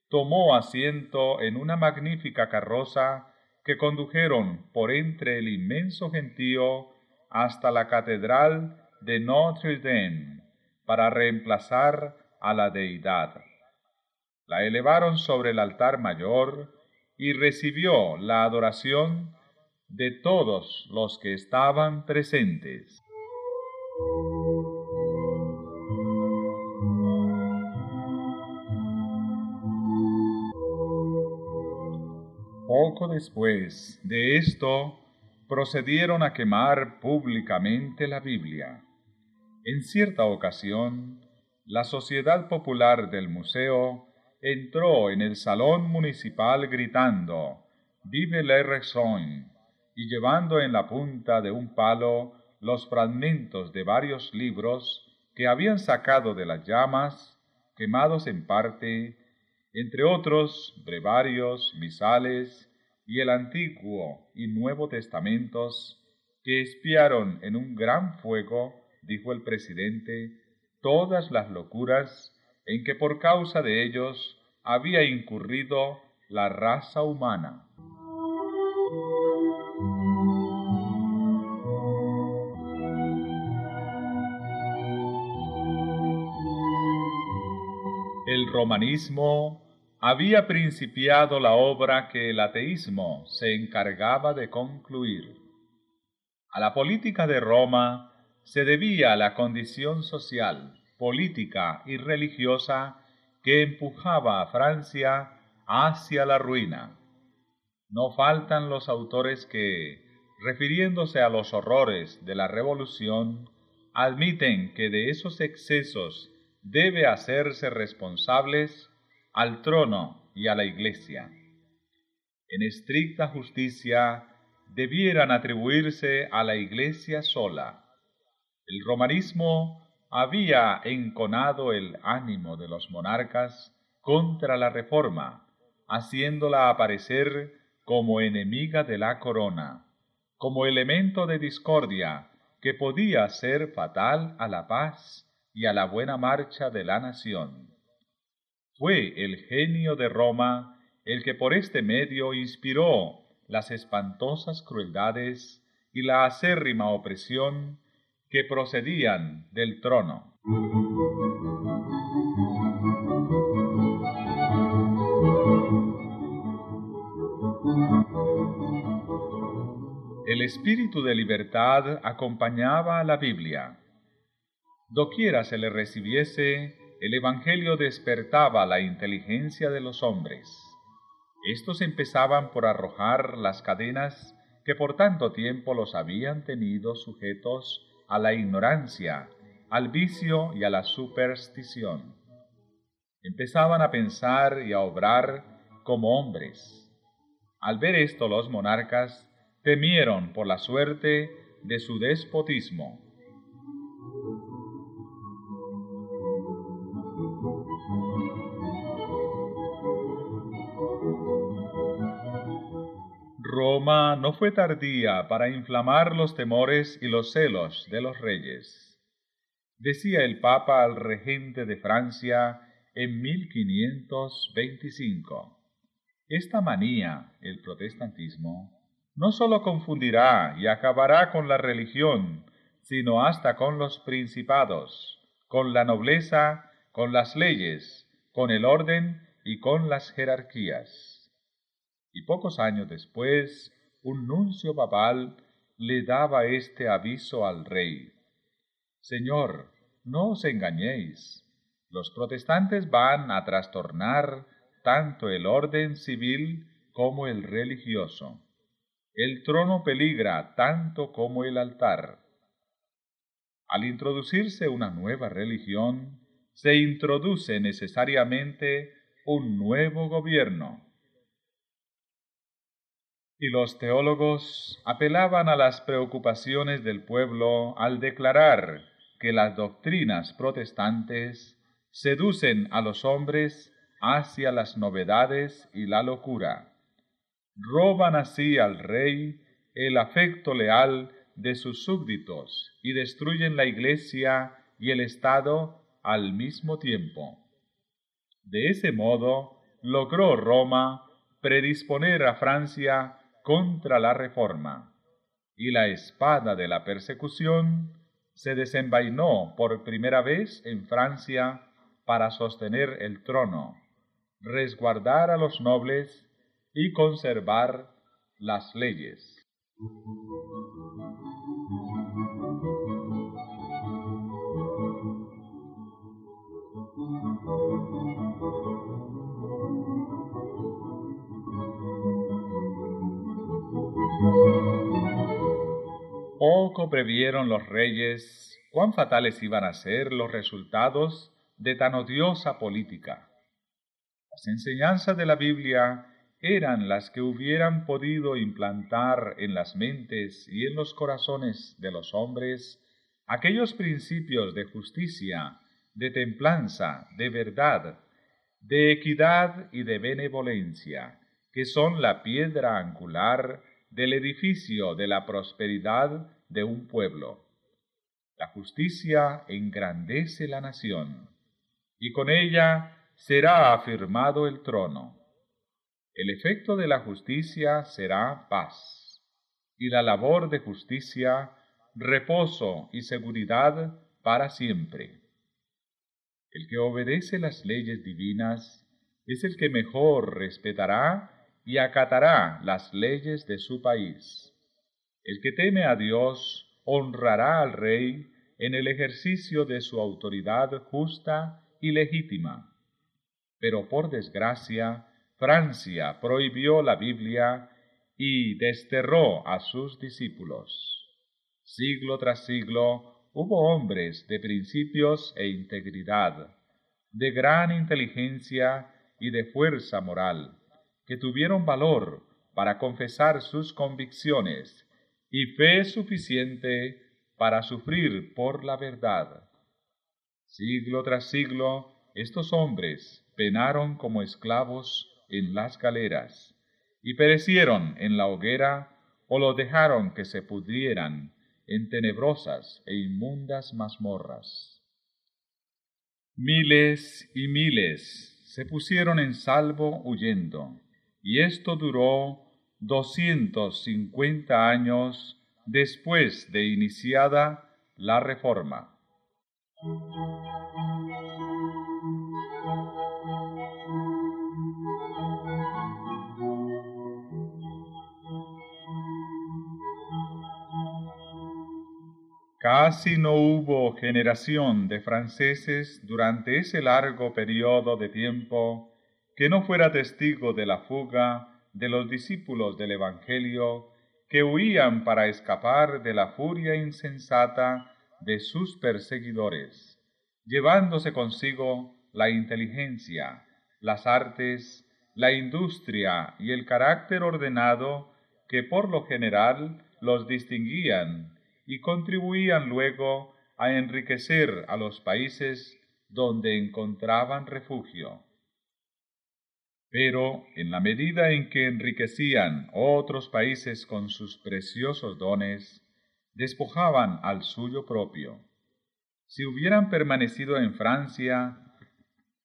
tomó asiento en una magnífica carroza que condujeron por entre el inmenso gentío hasta la catedral de Notre Dame para reemplazar a la deidad. La elevaron sobre el altar mayor y recibió la adoración de todos los que estaban presentes. Poco después de esto, procedieron a quemar públicamente la Biblia. En cierta ocasión, la Sociedad Popular del Museo entró en el salón municipal gritando Vive la raison y llevando en la punta de un palo los fragmentos de varios libros que habían sacado de las llamas, quemados en parte, entre otros brevarios, misales y el Antiguo y Nuevo Testamentos, que espiaron en un gran fuego, dijo el presidente, todas las locuras en que por causa de ellos había incurrido la raza humana. El romanismo había principiado la obra que el ateísmo se encargaba de concluir. A la política de Roma se debía la condición social, política y religiosa que empujaba a Francia hacia la ruina. No faltan los autores que, refiriéndose a los horrores de la revolución, admiten que de esos excesos debe hacerse responsables al trono y a la Iglesia. En estricta justicia debieran atribuirse a la Iglesia sola. El romanismo había enconado el ánimo de los monarcas contra la reforma, haciéndola aparecer como enemiga de la corona, como elemento de discordia que podía ser fatal a la paz y a la buena marcha de la nación. Fue el genio de Roma el que por este medio inspiró las espantosas crueldades y la acérrima opresión que procedían del trono. El espíritu de libertad acompañaba a la Biblia. Doquiera se le recibiese, el Evangelio despertaba la inteligencia de los hombres. Estos empezaban por arrojar las cadenas que por tanto tiempo los habían tenido sujetos a la ignorancia, al vicio y a la superstición. Empezaban a pensar y a obrar como hombres. Al ver esto los monarcas temieron por la suerte de su despotismo Roma no fue tardía para inflamar los temores y los celos de los reyes. Decía el Papa al regente de Francia en 1525. Esta manía, el protestantismo, no sólo confundirá y acabará con la religión, sino hasta con los principados, con la nobleza, con las leyes, con el orden y con las jerarquías y pocos años después un nuncio papal le daba este aviso al rey. Señor, no os engañéis. Los protestantes van a trastornar tanto el orden civil como el religioso. El trono peligra tanto como el altar. Al introducirse una nueva religión, se introduce necesariamente un nuevo gobierno y los teólogos apelaban a las preocupaciones del pueblo al declarar que las doctrinas protestantes seducen a los hombres hacia las novedades y la locura. Roban así al rey el afecto leal de sus súbditos y destruyen la Iglesia y el Estado al mismo tiempo. De ese modo, logró Roma predisponer a Francia contra la reforma, y la espada de la persecución se desenvainó por primera vez en Francia para sostener el trono, resguardar a los nobles y conservar las leyes. Poco previeron los reyes cuán fatales iban a ser los resultados de tan odiosa política. Las enseñanzas de la Biblia eran las que hubieran podido implantar en las mentes y en los corazones de los hombres aquellos principios de justicia, de templanza, de verdad, de equidad y de benevolencia, que son la piedra angular del edificio de la prosperidad de un pueblo. La justicia engrandece la nación, y con ella será afirmado el trono. El efecto de la justicia será paz, y la labor de justicia reposo y seguridad para siempre. El que obedece las leyes divinas es el que mejor respetará y acatará las leyes de su país. El que teme a Dios honrará al rey en el ejercicio de su autoridad justa y legítima. Pero por desgracia, Francia prohibió la Biblia y desterró a sus discípulos. Siglo tras siglo hubo hombres de principios e integridad, de gran inteligencia y de fuerza moral, que tuvieron valor para confesar sus convicciones y fe suficiente para sufrir por la verdad. Siglo tras siglo, estos hombres penaron como esclavos en las galeras, y perecieron en la hoguera, o lo dejaron que se pudrieran en tenebrosas e inmundas mazmorras. Miles y miles se pusieron en salvo huyendo, y esto duró doscientos cincuenta años después de iniciada la reforma. Casi no hubo generación de franceses durante ese largo periodo de tiempo que no fuera testigo de la fuga de los discípulos del Evangelio que huían para escapar de la furia insensata de sus perseguidores, llevándose consigo la inteligencia, las artes, la industria y el carácter ordenado que por lo general los distinguían y contribuían luego a enriquecer a los países donde encontraban refugio. Pero en la medida en que enriquecían otros países con sus preciosos dones, despojaban al suyo propio. Si hubieran permanecido en Francia,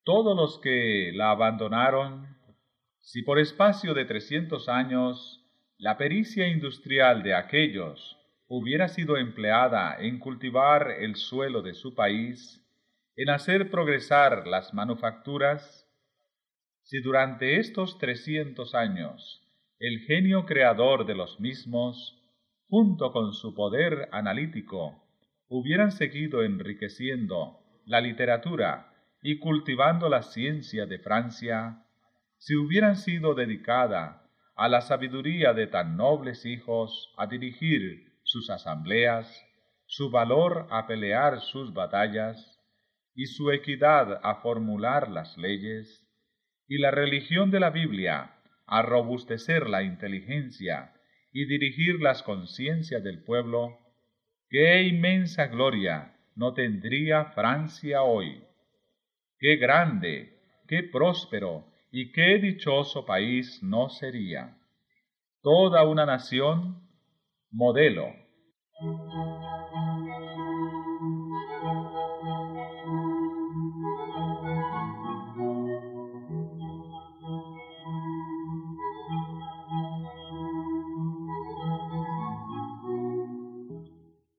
todos los que la abandonaron, si por espacio de trescientos años la pericia industrial de aquellos hubiera sido empleada en cultivar el suelo de su país, en hacer progresar las manufacturas, si durante estos trescientos años el genio creador de los mismos, junto con su poder analítico, hubieran seguido enriqueciendo la literatura y cultivando la ciencia de Francia, si hubieran sido dedicada a la sabiduría de tan nobles hijos a dirigir sus asambleas, su valor a pelear sus batallas, y su equidad a formular las leyes, y la religión de la Biblia a robustecer la inteligencia y dirigir las conciencias del pueblo, qué inmensa gloria no tendría Francia hoy. Qué grande, qué próspero y qué dichoso país no sería. Toda una nación modelo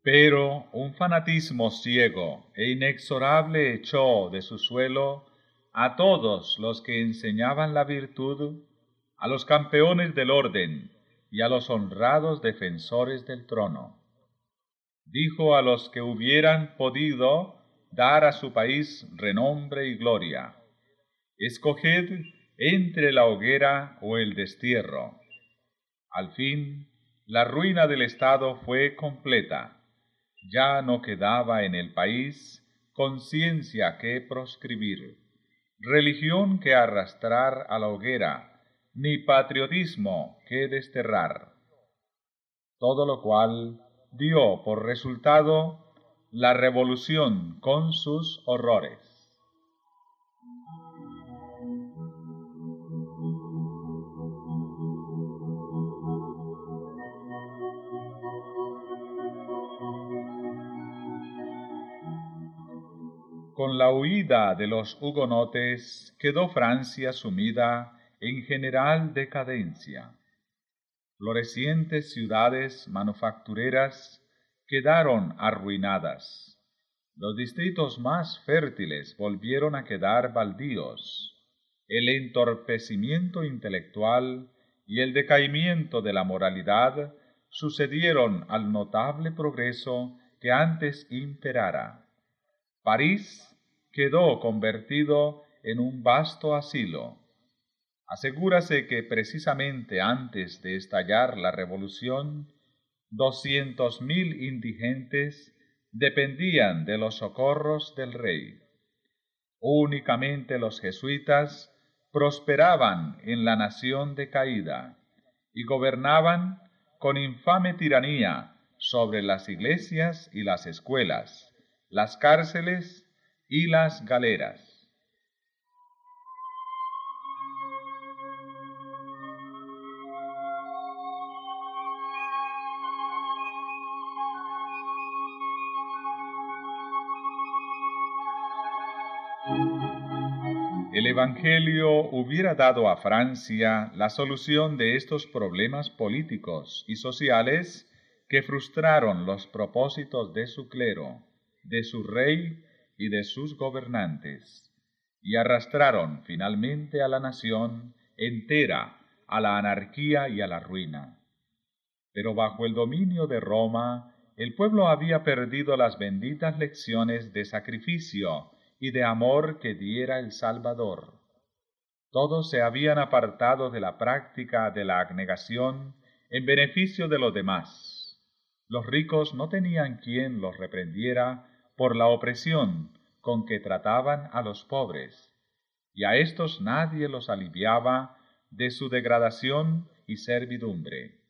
Pero un fanatismo ciego e inexorable echó de su suelo a todos los que enseñaban la virtud, a los campeones del orden y a los honrados defensores del trono. Dijo a los que hubieran podido dar a su país renombre y gloria, escoged entre la hoguera o el destierro. Al fin, la ruina del Estado fue completa. Ya no quedaba en el país conciencia que proscribir, religión que arrastrar a la hoguera, ni patriotismo que desterrar. Todo lo cual dio por resultado la revolución con sus horrores. Con la huida de los hugonotes quedó Francia sumida en general decadencia. Florecientes ciudades manufactureras quedaron arruinadas. Los distritos más fértiles volvieron a quedar baldíos. El entorpecimiento intelectual y el decaimiento de la moralidad sucedieron al notable progreso que antes imperara. París quedó convertido en un vasto asilo. Asegúrase que precisamente antes de estallar la revolución, doscientos mil indigentes dependían de los socorros del rey. Únicamente los jesuitas prosperaban en la nación decaída y gobernaban con infame tiranía sobre las iglesias y las escuelas las cárceles y las galeras. El Evangelio hubiera dado a Francia la solución de estos problemas políticos y sociales que frustraron los propósitos de su clero de su rey y de sus gobernantes, y arrastraron finalmente a la nación entera a la anarquía y a la ruina. Pero bajo el dominio de Roma, el pueblo había perdido las benditas lecciones de sacrificio y de amor que diera el Salvador. Todos se habían apartado de la práctica de la abnegación en beneficio de los demás. Los ricos no tenían quien los reprendiera por la opresión con que trataban a los pobres, y a éstos nadie los aliviaba de su degradación y servidumbre.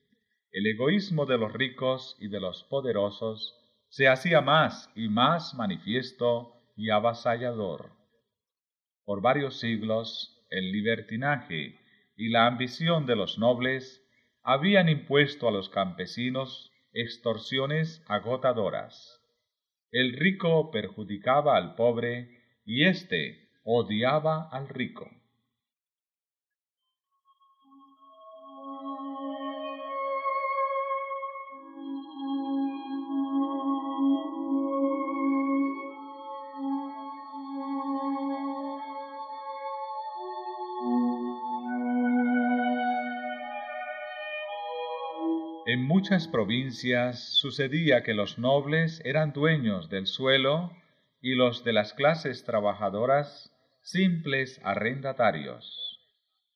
El egoísmo de los ricos y de los poderosos se hacía más y más manifiesto y avasallador. Por varios siglos el libertinaje y la ambición de los nobles habían impuesto a los campesinos extorsiones agotadoras. El rico perjudicaba al pobre y éste odiaba al rico. Muchas provincias sucedía que los nobles eran dueños del suelo y los de las clases trabajadoras simples arrendatarios.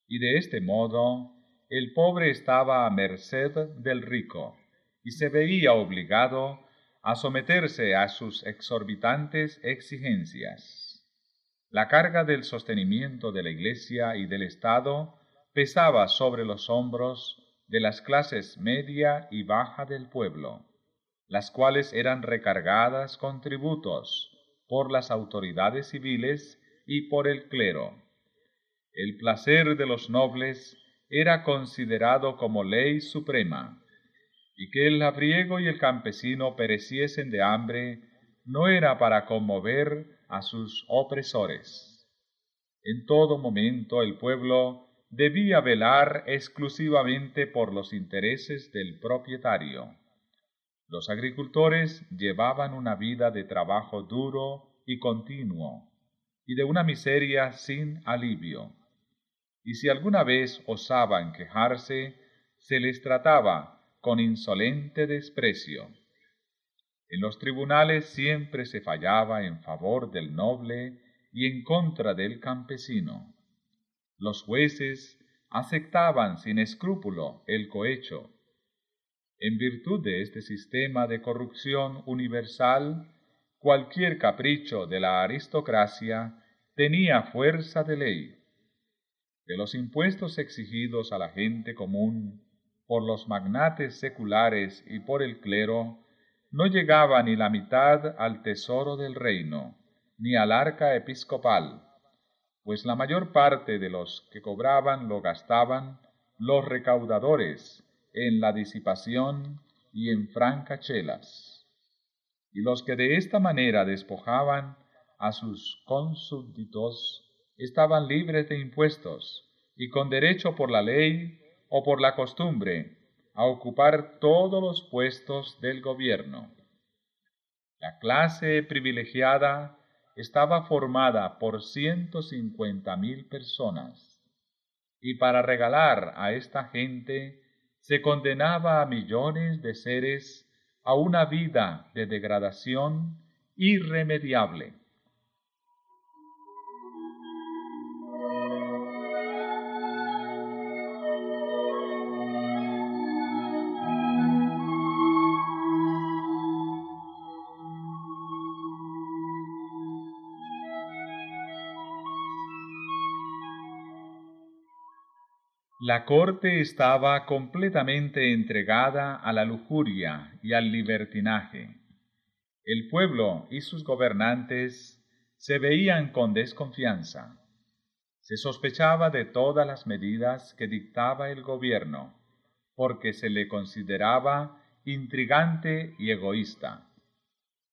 Y de este modo el pobre estaba a merced del rico y se veía obligado a someterse a sus exorbitantes exigencias. La carga del sostenimiento de la Iglesia y del Estado pesaba sobre los hombros de las clases media y baja del pueblo, las cuales eran recargadas con tributos por las autoridades civiles y por el clero. El placer de los nobles era considerado como ley suprema, y que el labriego y el campesino pereciesen de hambre no era para conmover a sus opresores. En todo momento el pueblo debía velar exclusivamente por los intereses del propietario. Los agricultores llevaban una vida de trabajo duro y continuo, y de una miseria sin alivio. Y si alguna vez osaban quejarse, se les trataba con insolente desprecio. En los tribunales siempre se fallaba en favor del noble y en contra del campesino. Los jueces aceptaban sin escrúpulo el cohecho. En virtud de este sistema de corrupción universal, cualquier capricho de la aristocracia tenía fuerza de ley. De los impuestos exigidos a la gente común por los magnates seculares y por el clero, no llegaba ni la mitad al tesoro del reino, ni al arca episcopal, pues la mayor parte de los que cobraban lo gastaban los recaudadores en la disipación y en francachelas. Y los que de esta manera despojaban a sus consúbditos estaban libres de impuestos y con derecho por la ley o por la costumbre a ocupar todos los puestos del gobierno. La clase privilegiada estaba formada por ciento cincuenta mil personas, y para regalar a esta gente se condenaba a millones de seres a una vida de degradación irremediable. La corte estaba completamente entregada a la lujuria y al libertinaje. El pueblo y sus gobernantes se veían con desconfianza. Se sospechaba de todas las medidas que dictaba el gobierno, porque se le consideraba intrigante y egoísta.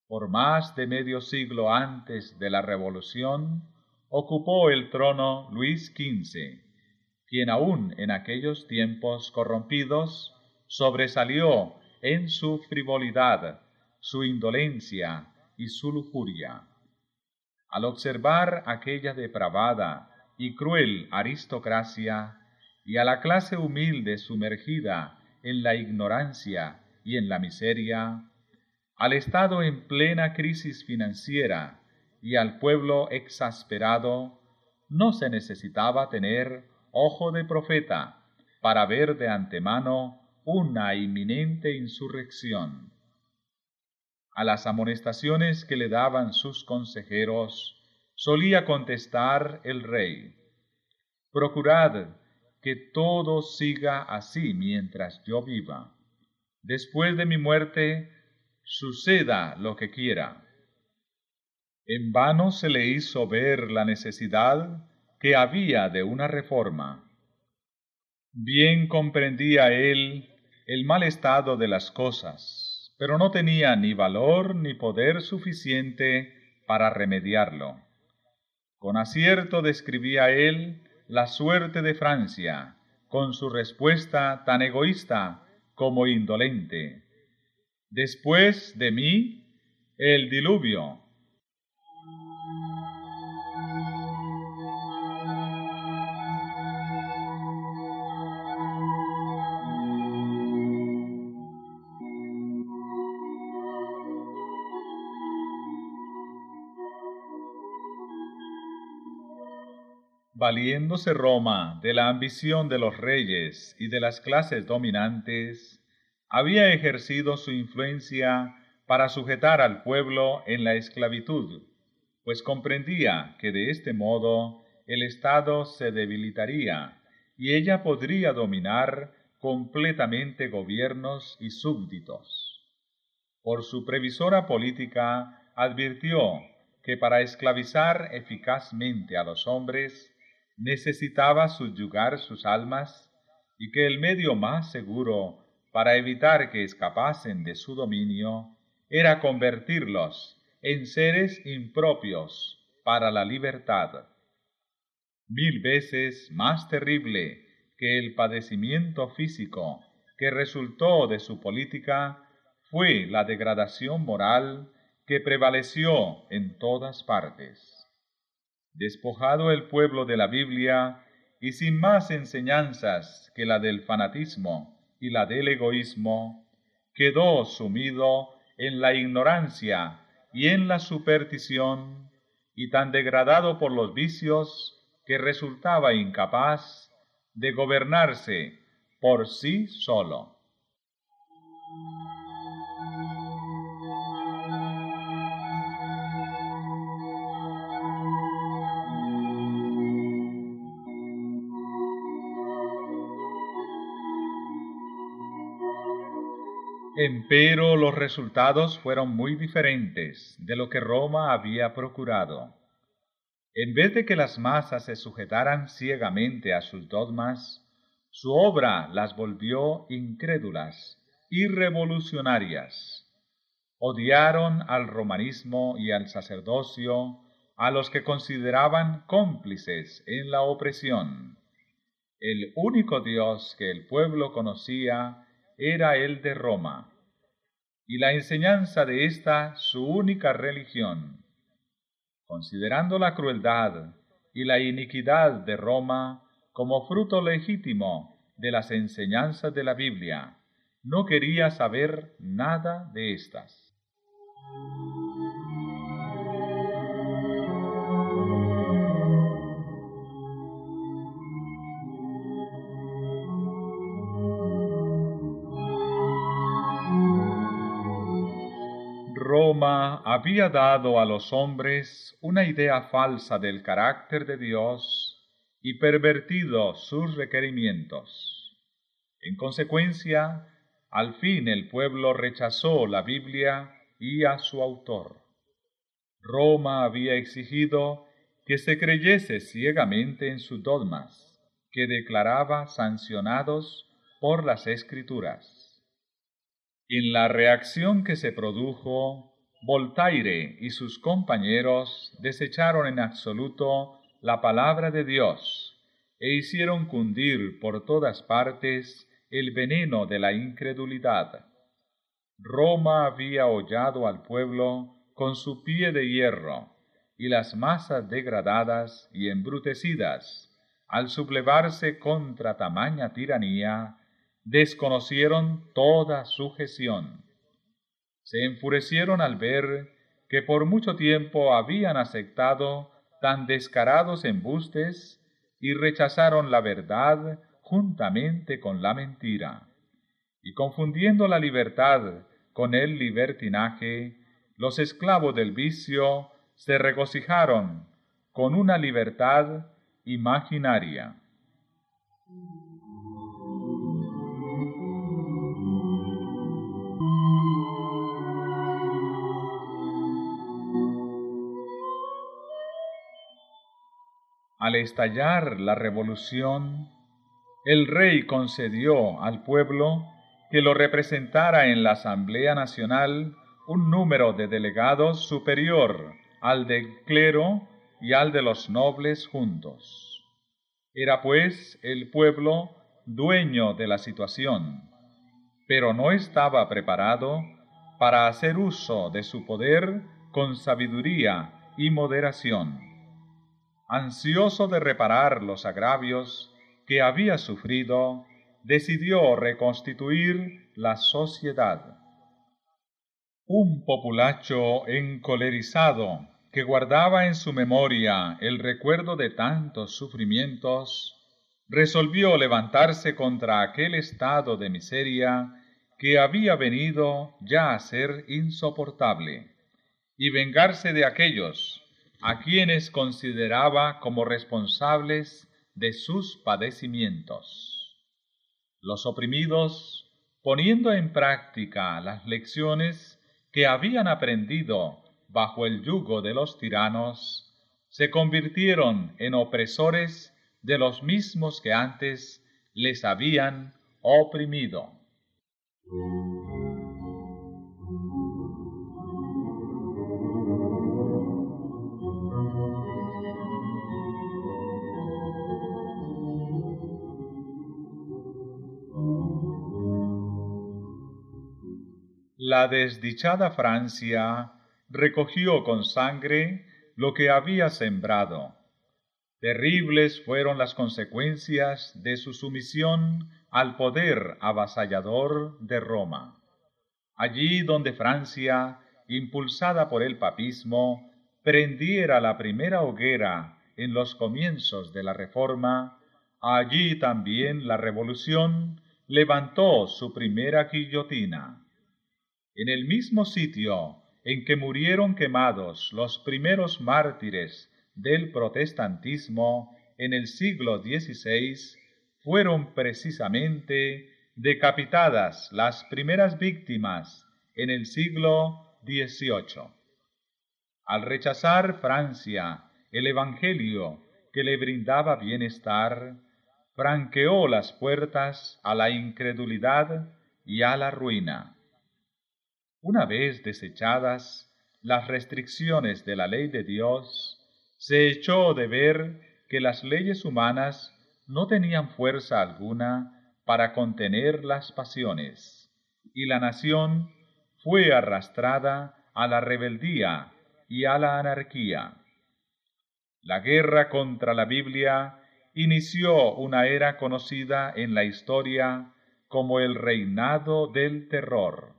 Por más de medio siglo antes de la Revolución, ocupó el trono Luis XV, quien aún en aquellos tiempos corrompidos sobresalió en su frivolidad, su indolencia y su lujuria. Al observar aquella depravada y cruel aristocracia y a la clase humilde sumergida en la ignorancia y en la miseria, al Estado en plena crisis financiera y al pueblo exasperado, no se necesitaba tener ojo de profeta para ver de antemano una inminente insurrección. A las amonestaciones que le daban sus consejeros, solía contestar el rey, Procurad que todo siga así mientras yo viva. Después de mi muerte, suceda lo que quiera. En vano se le hizo ver la necesidad que había de una reforma. Bien comprendía él el mal estado de las cosas, pero no tenía ni valor ni poder suficiente para remediarlo. Con acierto describía él la suerte de Francia, con su respuesta tan egoísta como indolente. Después de mí, el diluvio, Valiéndose Roma de la ambición de los reyes y de las clases dominantes, había ejercido su influencia para sujetar al pueblo en la esclavitud, pues comprendía que de este modo el Estado se debilitaría y ella podría dominar completamente gobiernos y súbditos. Por su previsora política advirtió que para esclavizar eficazmente a los hombres necesitaba subyugar sus almas y que el medio más seguro para evitar que escapasen de su dominio era convertirlos en seres impropios para la libertad. Mil veces más terrible que el padecimiento físico que resultó de su política fue la degradación moral que prevaleció en todas partes. Despojado el pueblo de la Biblia y sin más enseñanzas que la del fanatismo y la del egoísmo, quedó sumido en la ignorancia y en la superstición, y tan degradado por los vicios que resultaba incapaz de gobernarse por sí solo. Empero los resultados fueron muy diferentes de lo que Roma había procurado. En vez de que las masas se sujetaran ciegamente a sus dogmas, su obra las volvió incrédulas y revolucionarias. Odiaron al romanismo y al sacerdocio, a los que consideraban cómplices en la opresión. El único Dios que el pueblo conocía era el de Roma, y la enseñanza de esta su única religión. Considerando la crueldad y la iniquidad de Roma como fruto legítimo de las enseñanzas de la Biblia, no quería saber nada de éstas. Había dado a los hombres una idea falsa del carácter de Dios y pervertido sus requerimientos. En consecuencia, al fin el pueblo rechazó la Biblia y a su autor. Roma había exigido que se creyese ciegamente en sus dogmas, que declaraba sancionados por las escrituras. En la reacción que se produjo, Voltaire y sus compañeros desecharon en absoluto la palabra de Dios e hicieron cundir por todas partes el veneno de la incredulidad. Roma había hollado al pueblo con su pie de hierro, y las masas degradadas y embrutecidas, al sublevarse contra tamaña tiranía, desconocieron toda sujeción. Se enfurecieron al ver que por mucho tiempo habían aceptado tan descarados embustes y rechazaron la verdad juntamente con la mentira. Y confundiendo la libertad con el libertinaje, los esclavos del vicio se regocijaron con una libertad imaginaria. Al estallar la revolución, el rey concedió al pueblo que lo representara en la Asamblea Nacional un número de delegados superior al del clero y al de los nobles juntos. Era pues el pueblo dueño de la situación, pero no estaba preparado para hacer uso de su poder con sabiduría y moderación ansioso de reparar los agravios que había sufrido, decidió reconstituir la sociedad. Un populacho encolerizado que guardaba en su memoria el recuerdo de tantos sufrimientos, resolvió levantarse contra aquel estado de miseria que había venido ya a ser insoportable, y vengarse de aquellos a quienes consideraba como responsables de sus padecimientos. Los oprimidos, poniendo en práctica las lecciones que habían aprendido bajo el yugo de los tiranos, se convirtieron en opresores de los mismos que antes les habían oprimido. La desdichada Francia recogió con sangre lo que había sembrado. Terribles fueron las consecuencias de su sumisión al poder avasallador de Roma. Allí donde Francia, impulsada por el papismo, prendiera la primera hoguera en los comienzos de la Reforma, allí también la Revolución levantó su primera guillotina. En el mismo sitio en que murieron quemados los primeros mártires del protestantismo en el siglo XVI, fueron precisamente decapitadas las primeras víctimas en el siglo XVIII. Al rechazar Francia el Evangelio que le brindaba bienestar, franqueó las puertas a la incredulidad y a la ruina. Una vez desechadas las restricciones de la ley de Dios, se echó de ver que las leyes humanas no tenían fuerza alguna para contener las pasiones, y la nación fue arrastrada a la rebeldía y a la anarquía. La guerra contra la Biblia inició una era conocida en la historia como el reinado del terror.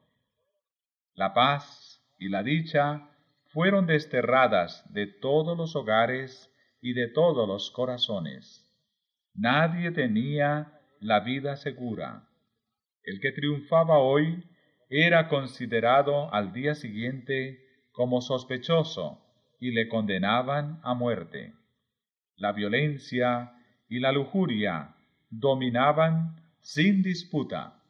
La paz y la dicha fueron desterradas de todos los hogares y de todos los corazones. Nadie tenía la vida segura. El que triunfaba hoy era considerado al día siguiente como sospechoso y le condenaban a muerte. La violencia y la lujuria dominaban sin disputa.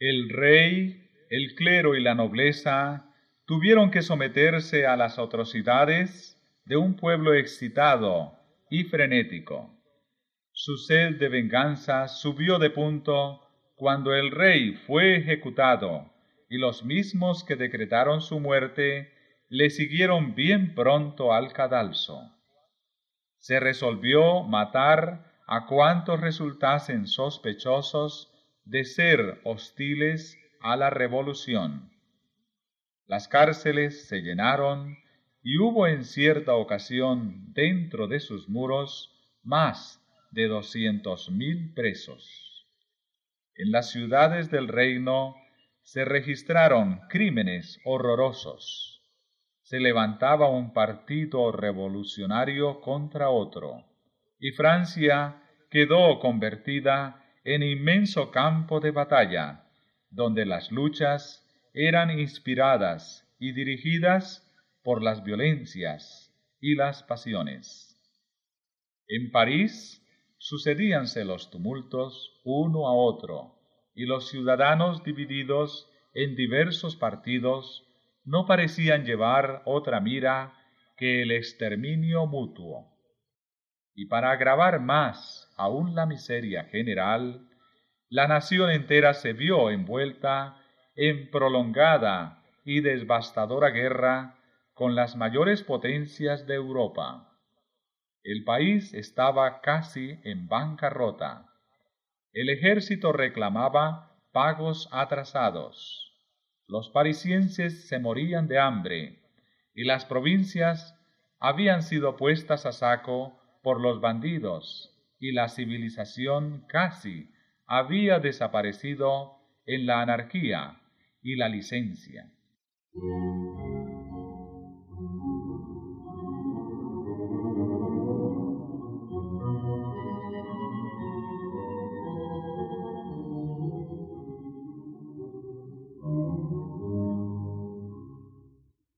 El rey, el clero y la nobleza tuvieron que someterse a las atrocidades de un pueblo excitado y frenético. Su sed de venganza subió de punto cuando el rey fue ejecutado y los mismos que decretaron su muerte le siguieron bien pronto al cadalso. Se resolvió matar a cuantos resultasen sospechosos de ser hostiles a la revolución. Las cárceles se llenaron y hubo en cierta ocasión dentro de sus muros más de doscientos mil presos. En las ciudades del reino se registraron crímenes horrorosos. Se levantaba un partido revolucionario contra otro, y Francia quedó convertida en inmenso campo de batalla, donde las luchas eran inspiradas y dirigidas por las violencias y las pasiones. En París sucedíanse los tumultos uno a otro, y los ciudadanos divididos en diversos partidos no parecían llevar otra mira que el exterminio mutuo. Y para agravar más aún la miseria general, la nación entera se vio envuelta en prolongada y devastadora guerra con las mayores potencias de Europa. El país estaba casi en bancarrota. El ejército reclamaba pagos atrasados. Los parisienses se morían de hambre y las provincias habían sido puestas a saco por los bandidos y la civilización casi había desaparecido en la anarquía y la licencia.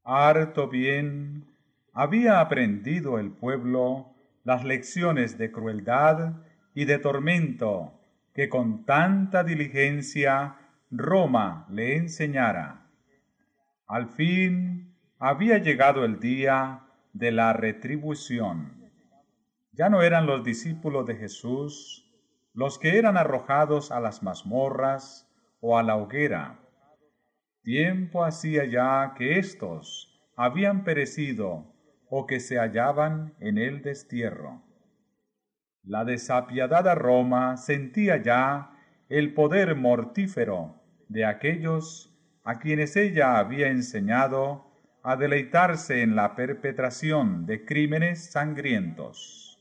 Harto bien había aprendido el pueblo las lecciones de crueldad y de tormento que con tanta diligencia Roma le enseñara. Al fin había llegado el día de la retribución. Ya no eran los discípulos de Jesús los que eran arrojados a las mazmorras o a la hoguera. Tiempo hacía ya que éstos habían perecido o que se hallaban en el destierro. La desapiadada Roma sentía ya el poder mortífero de aquellos a quienes ella había enseñado a deleitarse en la perpetración de crímenes sangrientos.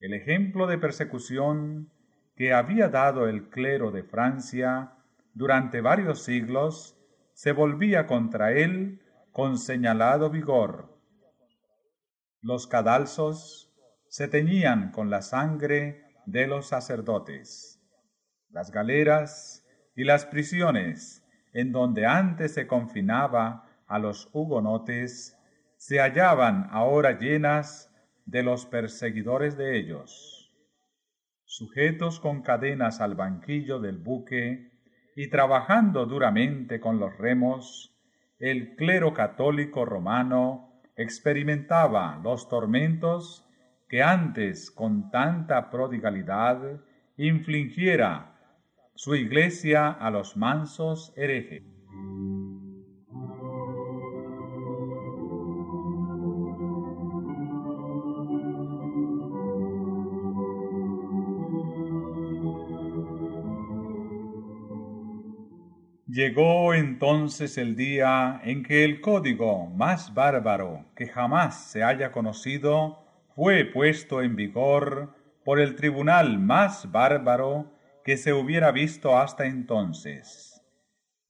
El ejemplo de persecución que había dado el clero de Francia durante varios siglos se volvía contra él con señalado vigor. Los cadalzos se teñían con la sangre de los sacerdotes. Las galeras y las prisiones en donde antes se confinaba a los hugonotes se hallaban ahora llenas de los perseguidores de ellos. Sujetos con cadenas al banquillo del buque y trabajando duramente con los remos, el clero católico romano experimentaba los tormentos que antes con tanta prodigalidad infligiera su iglesia a los mansos herejes. Llegó entonces el día en que el código más bárbaro que jamás se haya conocido fue puesto en vigor por el tribunal más bárbaro que se hubiera visto hasta entonces.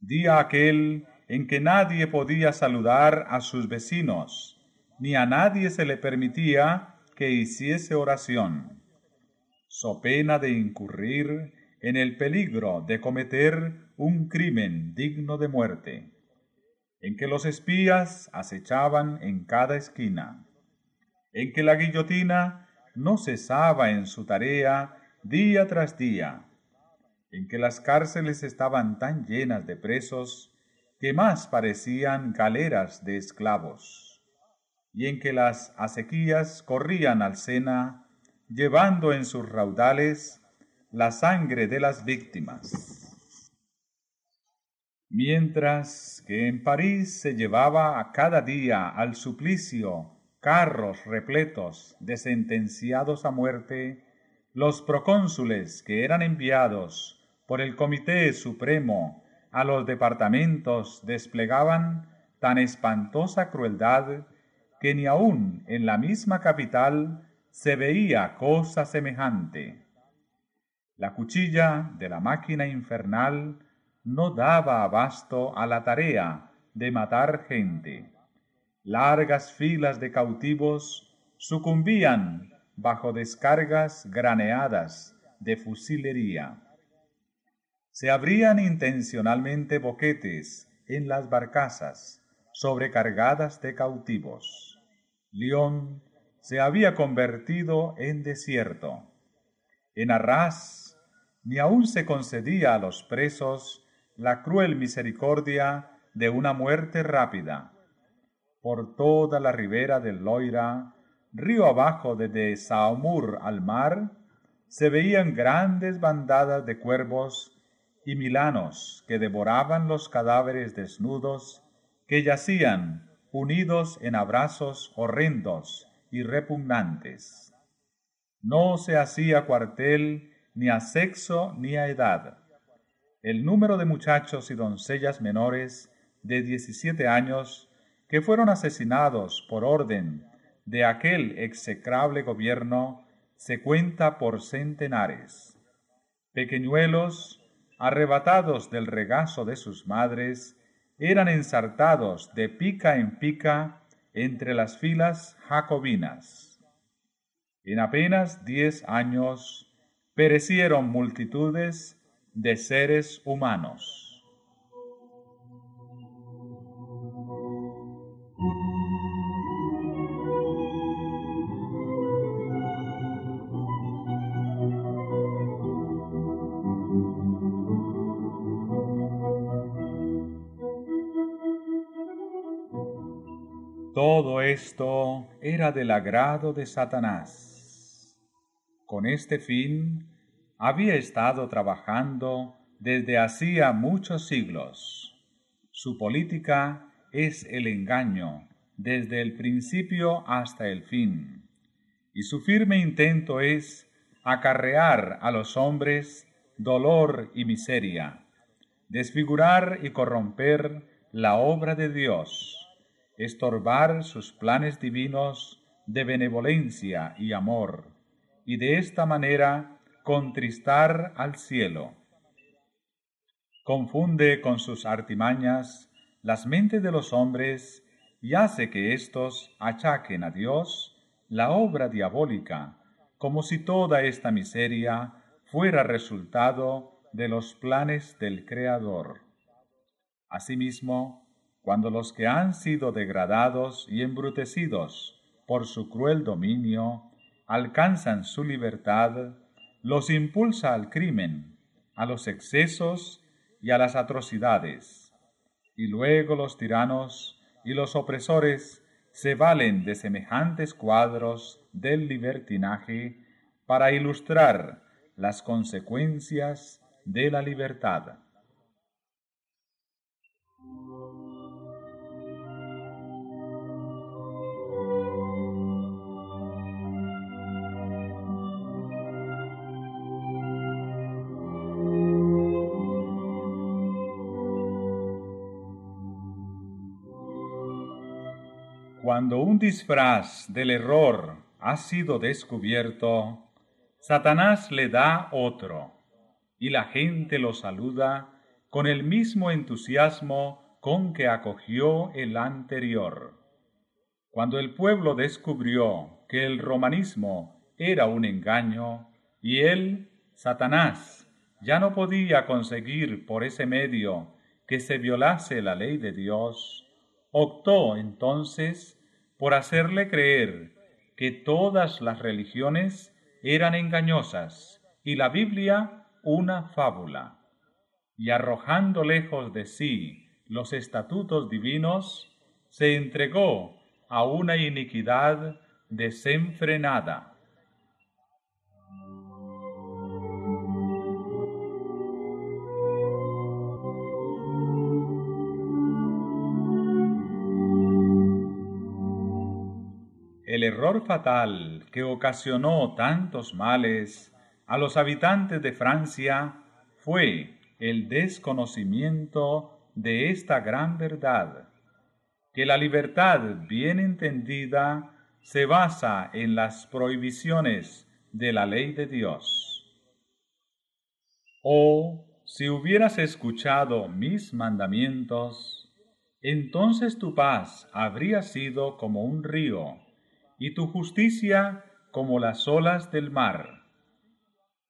Día aquel en que nadie podía saludar a sus vecinos, ni a nadie se le permitía que hiciese oración, so pena de incurrir en el peligro de cometer un crimen digno de muerte, en que los espías acechaban en cada esquina, en que la guillotina no cesaba en su tarea día tras día, en que las cárceles estaban tan llenas de presos que más parecían galeras de esclavos, y en que las acequías corrían al Sena, llevando en sus raudales la sangre de las víctimas mientras que en París se llevaba a cada día al suplicio carros repletos de sentenciados a muerte, los procónsules que eran enviados por el Comité Supremo a los departamentos desplegaban tan espantosa crueldad que ni aun en la misma capital se veía cosa semejante. La cuchilla de la máquina infernal no daba abasto a la tarea de matar gente. Largas filas de cautivos sucumbían bajo descargas graneadas de fusilería. Se abrían intencionalmente boquetes en las barcazas sobrecargadas de cautivos. León se había convertido en desierto. En Arras ni aun se concedía a los presos la cruel misericordia de una muerte rápida. Por toda la ribera del Loira, río abajo desde Saumur al mar, se veían grandes bandadas de cuervos y milanos que devoraban los cadáveres desnudos que yacían unidos en abrazos horrendos y repugnantes. No se hacía cuartel ni a sexo ni a edad el número de muchachos y doncellas menores de 17 años que fueron asesinados por orden de aquel execrable gobierno se cuenta por centenares. Pequeñuelos, arrebatados del regazo de sus madres, eran ensartados de pica en pica entre las filas jacobinas. En apenas diez años perecieron multitudes de seres humanos. Todo esto era del agrado de Satanás. Con este fin, había estado trabajando desde hacía muchos siglos. Su política es el engaño desde el principio hasta el fin, y su firme intento es acarrear a los hombres dolor y miseria, desfigurar y corromper la obra de Dios, estorbar sus planes divinos de benevolencia y amor, y de esta manera contristar al cielo. Confunde con sus artimañas las mentes de los hombres y hace que éstos achaquen a Dios la obra diabólica, como si toda esta miseria fuera resultado de los planes del Creador. Asimismo, cuando los que han sido degradados y embrutecidos por su cruel dominio alcanzan su libertad, los impulsa al crimen, a los excesos y a las atrocidades. Y luego los tiranos y los opresores se valen de semejantes cuadros del libertinaje para ilustrar las consecuencias de la libertad. Cuando un disfraz del error ha sido descubierto, Satanás le da otro, y la gente lo saluda con el mismo entusiasmo con que acogió el anterior. Cuando el pueblo descubrió que el romanismo era un engaño, y él, Satanás, ya no podía conseguir por ese medio que se violase la ley de Dios, optó entonces por hacerle creer que todas las religiones eran engañosas y la Biblia una fábula, y arrojando lejos de sí los estatutos divinos, se entregó a una iniquidad desenfrenada. El error fatal que ocasionó tantos males a los habitantes de Francia fue el desconocimiento de esta gran verdad, que la libertad bien entendida se basa en las prohibiciones de la ley de Dios. Oh, si hubieras escuchado mis mandamientos, entonces tu paz habría sido como un río y tu justicia como las olas del mar.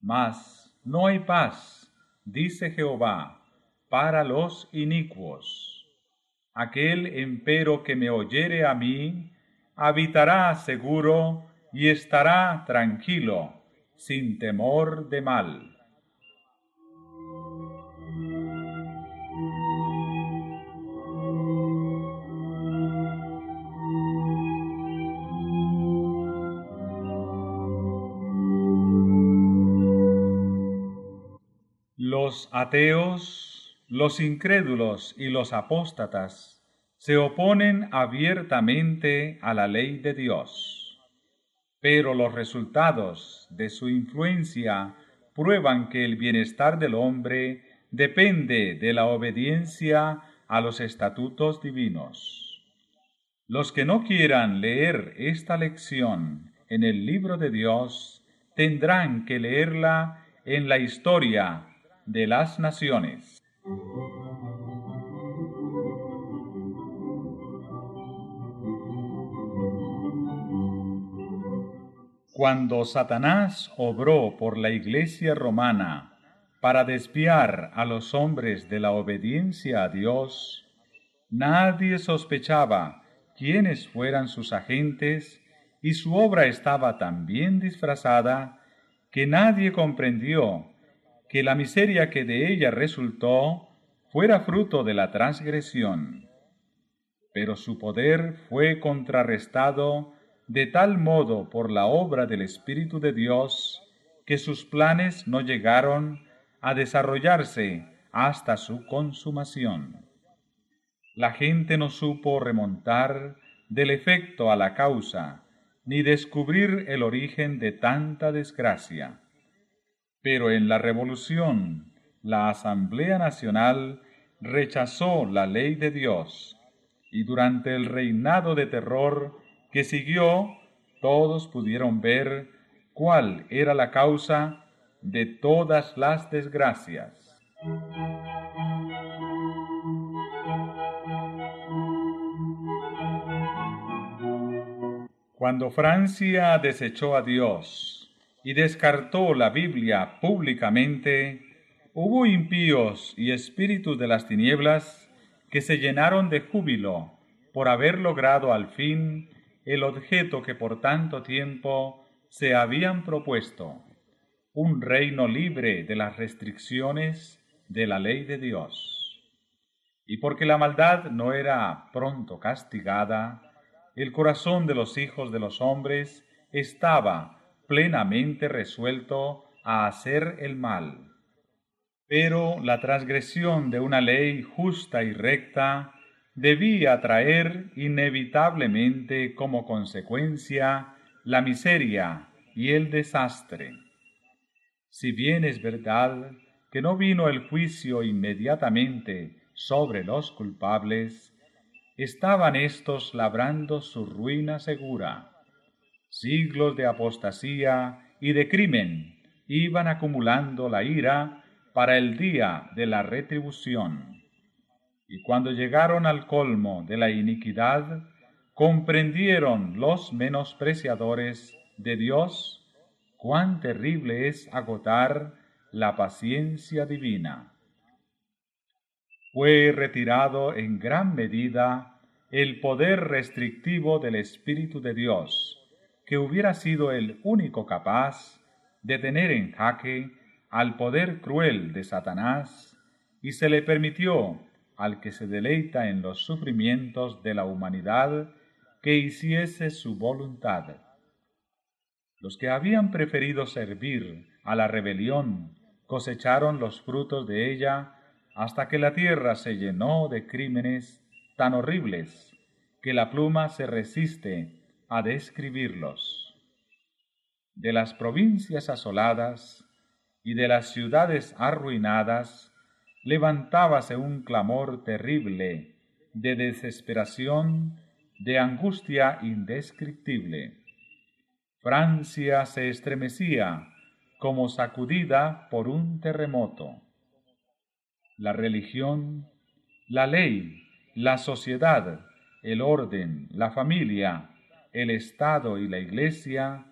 Mas no hay paz, dice Jehová, para los inicuos. Aquel empero que me oyere a mí, habitará seguro y estará tranquilo, sin temor de mal. Los ateos, los incrédulos y los apóstatas se oponen abiertamente a la ley de Dios, pero los resultados de su influencia prueban que el bienestar del hombre depende de la obediencia a los estatutos divinos. Los que no quieran leer esta lección en el libro de Dios tendrán que leerla en la historia de las naciones. Cuando Satanás obró por la iglesia romana para desviar a los hombres de la obediencia a Dios, nadie sospechaba quiénes fueran sus agentes y su obra estaba tan bien disfrazada que nadie comprendió que la miseria que de ella resultó fuera fruto de la transgresión. Pero su poder fue contrarrestado de tal modo por la obra del Espíritu de Dios que sus planes no llegaron a desarrollarse hasta su consumación. La gente no supo remontar del efecto a la causa, ni descubrir el origen de tanta desgracia. Pero en la revolución, la Asamblea Nacional rechazó la ley de Dios, y durante el reinado de terror que siguió, todos pudieron ver cuál era la causa de todas las desgracias. Cuando Francia desechó a Dios y descartó la Biblia públicamente, hubo impíos y espíritus de las tinieblas que se llenaron de júbilo por haber logrado al fin el objeto que por tanto tiempo se habían propuesto, un reino libre de las restricciones de la ley de Dios. Y porque la maldad no era pronto castigada, el corazón de los hijos de los hombres estaba plenamente resuelto a hacer el mal. Pero la transgresión de una ley justa y recta debía traer inevitablemente como consecuencia la miseria y el desastre. Si bien es verdad que no vino el juicio inmediatamente sobre los culpables, estaban éstos labrando su ruina segura. Siglos de apostasía y de crimen iban acumulando la ira para el día de la retribución. Y cuando llegaron al colmo de la iniquidad, comprendieron los menospreciadores de Dios cuán terrible es agotar la paciencia divina fue retirado en gran medida el poder restrictivo del Espíritu de Dios, que hubiera sido el único capaz de tener en jaque al poder cruel de Satanás, y se le permitió al que se deleita en los sufrimientos de la humanidad que hiciese su voluntad. Los que habían preferido servir a la rebelión cosecharon los frutos de ella hasta que la tierra se llenó de crímenes tan horribles que la pluma se resiste a describirlos. De las provincias asoladas y de las ciudades arruinadas levantábase un clamor terrible de desesperación, de angustia indescriptible. Francia se estremecía como sacudida por un terremoto la religión, la ley, la sociedad, el orden, la familia, el Estado y la Iglesia,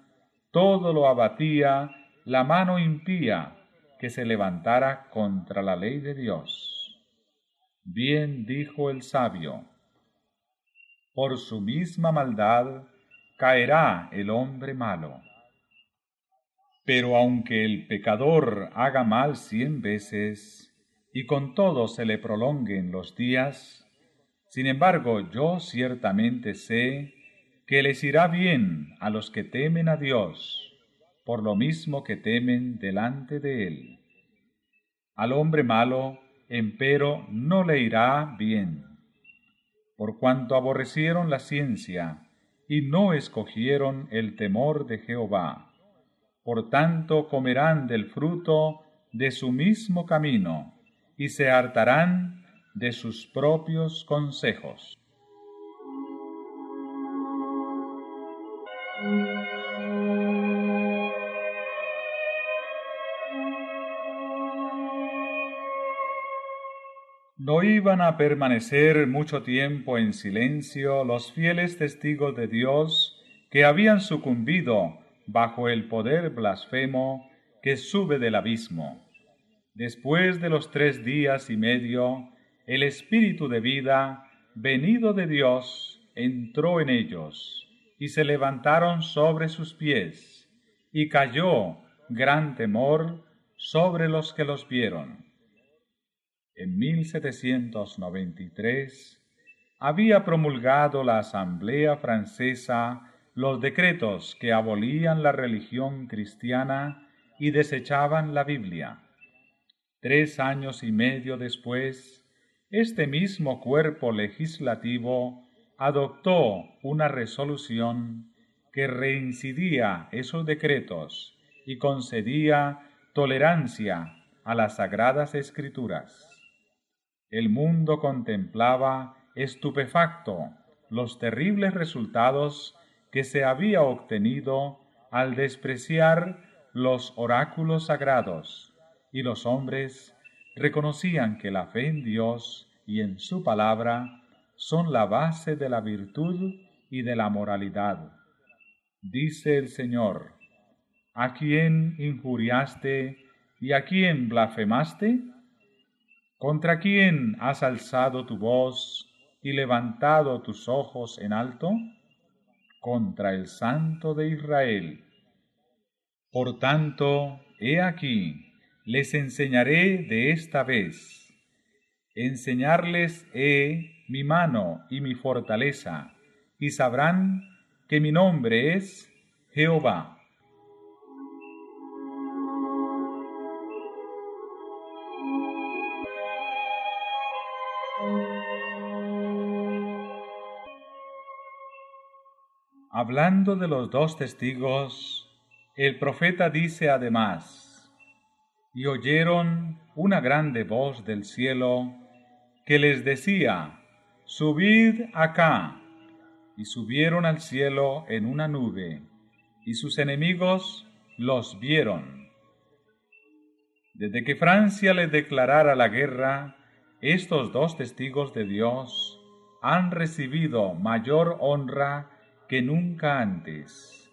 todo lo abatía la mano impía que se levantara contra la ley de Dios. Bien dijo el sabio, por su misma maldad caerá el hombre malo. Pero aunque el pecador haga mal cien veces, y con todo se le prolonguen los días, sin embargo yo ciertamente sé que les irá bien a los que temen a Dios, por lo mismo que temen delante de Él. Al hombre malo, empero, no le irá bien, por cuanto aborrecieron la ciencia y no escogieron el temor de Jehová. Por tanto comerán del fruto de su mismo camino y se hartarán de sus propios consejos. No iban a permanecer mucho tiempo en silencio los fieles testigos de Dios que habían sucumbido bajo el poder blasfemo que sube del abismo. Después de los tres días y medio, el Espíritu de vida, venido de Dios, entró en ellos, y se levantaron sobre sus pies, y cayó gran temor sobre los que los vieron. En 1793 había promulgado la Asamblea Francesa los decretos que abolían la religión cristiana y desechaban la Biblia. Tres años y medio después, este mismo cuerpo legislativo adoptó una resolución que reincidía esos decretos y concedía tolerancia a las sagradas escrituras. El mundo contemplaba estupefacto los terribles resultados que se había obtenido al despreciar los oráculos sagrados, y los hombres reconocían que la fe en Dios y en su palabra son la base de la virtud y de la moralidad. Dice el Señor, ¿a quién injuriaste y a quién blasfemaste? ¿Contra quién has alzado tu voz y levantado tus ojos en alto? Contra el Santo de Israel. Por tanto, he aquí, les enseñaré de esta vez. Enseñarles he mi mano y mi fortaleza, y sabrán que mi nombre es Jehová. Hablando de los dos testigos, el profeta dice además, y oyeron una grande voz del cielo que les decía, Subid acá. Y subieron al cielo en una nube, y sus enemigos los vieron. Desde que Francia le declarara la guerra, estos dos testigos de Dios han recibido mayor honra que nunca antes.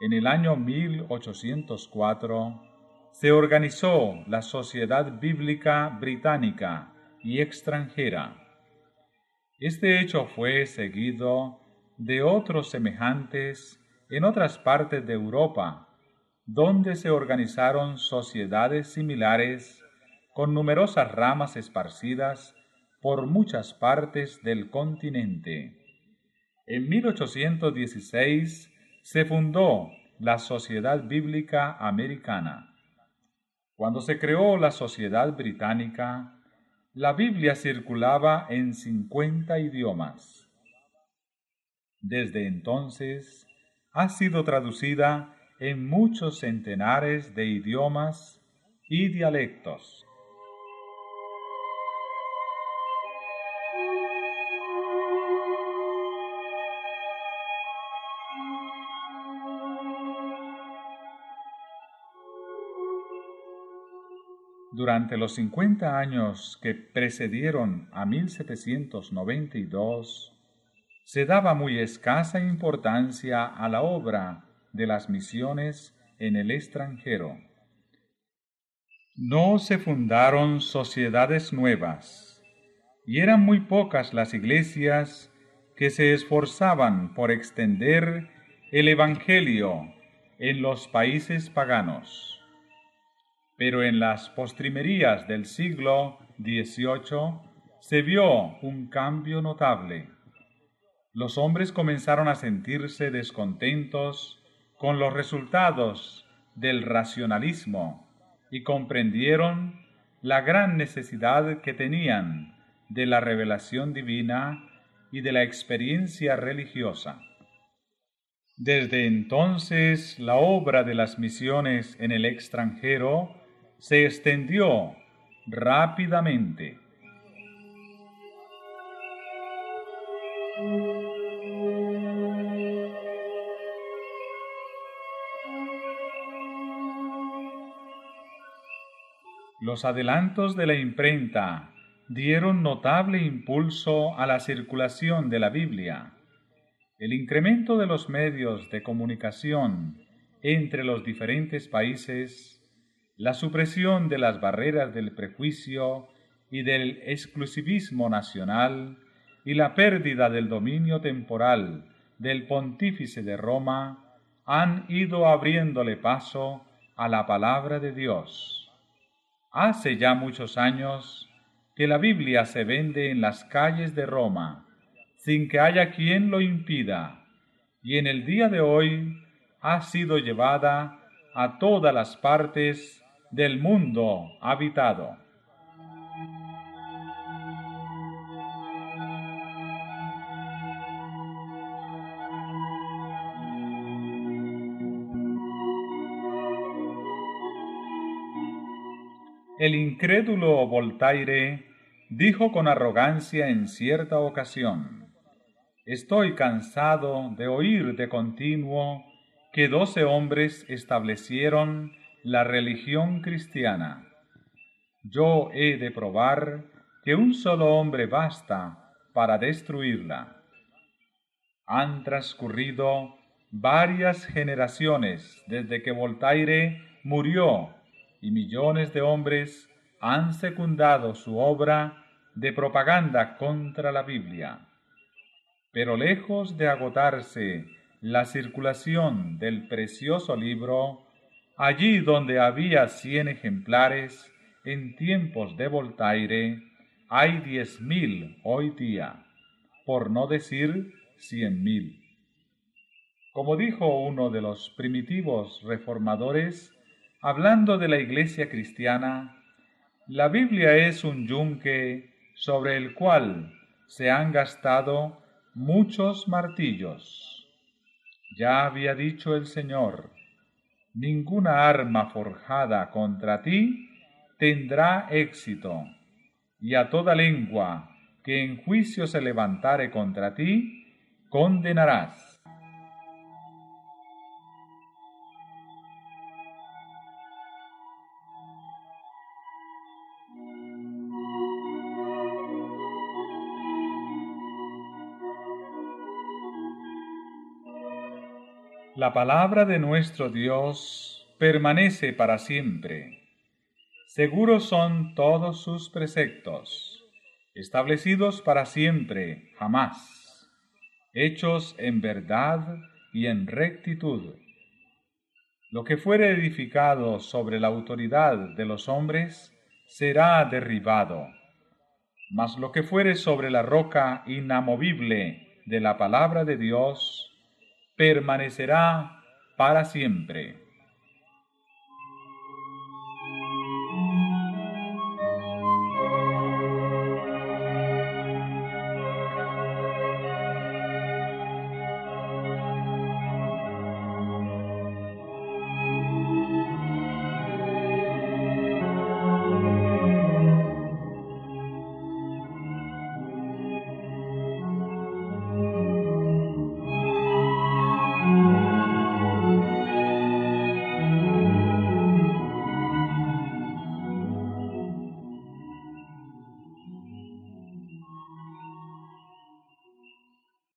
En el año 1804 se organizó la Sociedad Bíblica Británica y extranjera. Este hecho fue seguido de otros semejantes en otras partes de Europa, donde se organizaron sociedades similares con numerosas ramas esparcidas por muchas partes del continente. En 1816 se fundó la Sociedad Bíblica Americana. Cuando se creó la Sociedad Británica, la Biblia circulaba en 50 idiomas. Desde entonces ha sido traducida en muchos centenares de idiomas y dialectos. Durante los 50 años que precedieron a 1792, se daba muy escasa importancia a la obra de las misiones en el extranjero. No se fundaron sociedades nuevas, y eran muy pocas las iglesias que se esforzaban por extender el Evangelio en los países paganos pero en las postrimerías del siglo XVIII se vio un cambio notable. Los hombres comenzaron a sentirse descontentos con los resultados del racionalismo y comprendieron la gran necesidad que tenían de la revelación divina y de la experiencia religiosa. Desde entonces la obra de las misiones en el extranjero se extendió rápidamente. Los adelantos de la imprenta dieron notable impulso a la circulación de la Biblia. El incremento de los medios de comunicación entre los diferentes países la supresión de las barreras del prejuicio y del exclusivismo nacional y la pérdida del dominio temporal del pontífice de Roma han ido abriéndole paso a la palabra de Dios. Hace ya muchos años que la Biblia se vende en las calles de Roma sin que haya quien lo impida, y en el día de hoy ha sido llevada a todas las partes del mundo habitado. El incrédulo Voltaire dijo con arrogancia en cierta ocasión, Estoy cansado de oír de continuo que doce hombres establecieron la religión cristiana. Yo he de probar que un solo hombre basta para destruirla. Han transcurrido varias generaciones desde que Voltaire murió y millones de hombres han secundado su obra de propaganda contra la Biblia. Pero lejos de agotarse la circulación del precioso libro, allí donde había cien ejemplares en tiempos de Voltaire, hay diez mil hoy día, por no decir cien mil. Como dijo uno de los primitivos reformadores, hablando de la iglesia cristiana, la Biblia es un yunque sobre el cual se han gastado muchos martillos. Ya había dicho el Señor, ninguna arma forjada contra ti tendrá éxito, y a toda lengua que en juicio se levantare contra ti, condenarás. La palabra de nuestro Dios permanece para siempre. Seguros son todos sus preceptos, establecidos para siempre, jamás, hechos en verdad y en rectitud. Lo que fuere edificado sobre la autoridad de los hombres será derribado, mas lo que fuere sobre la roca inamovible de la palabra de Dios permanecerá para siempre.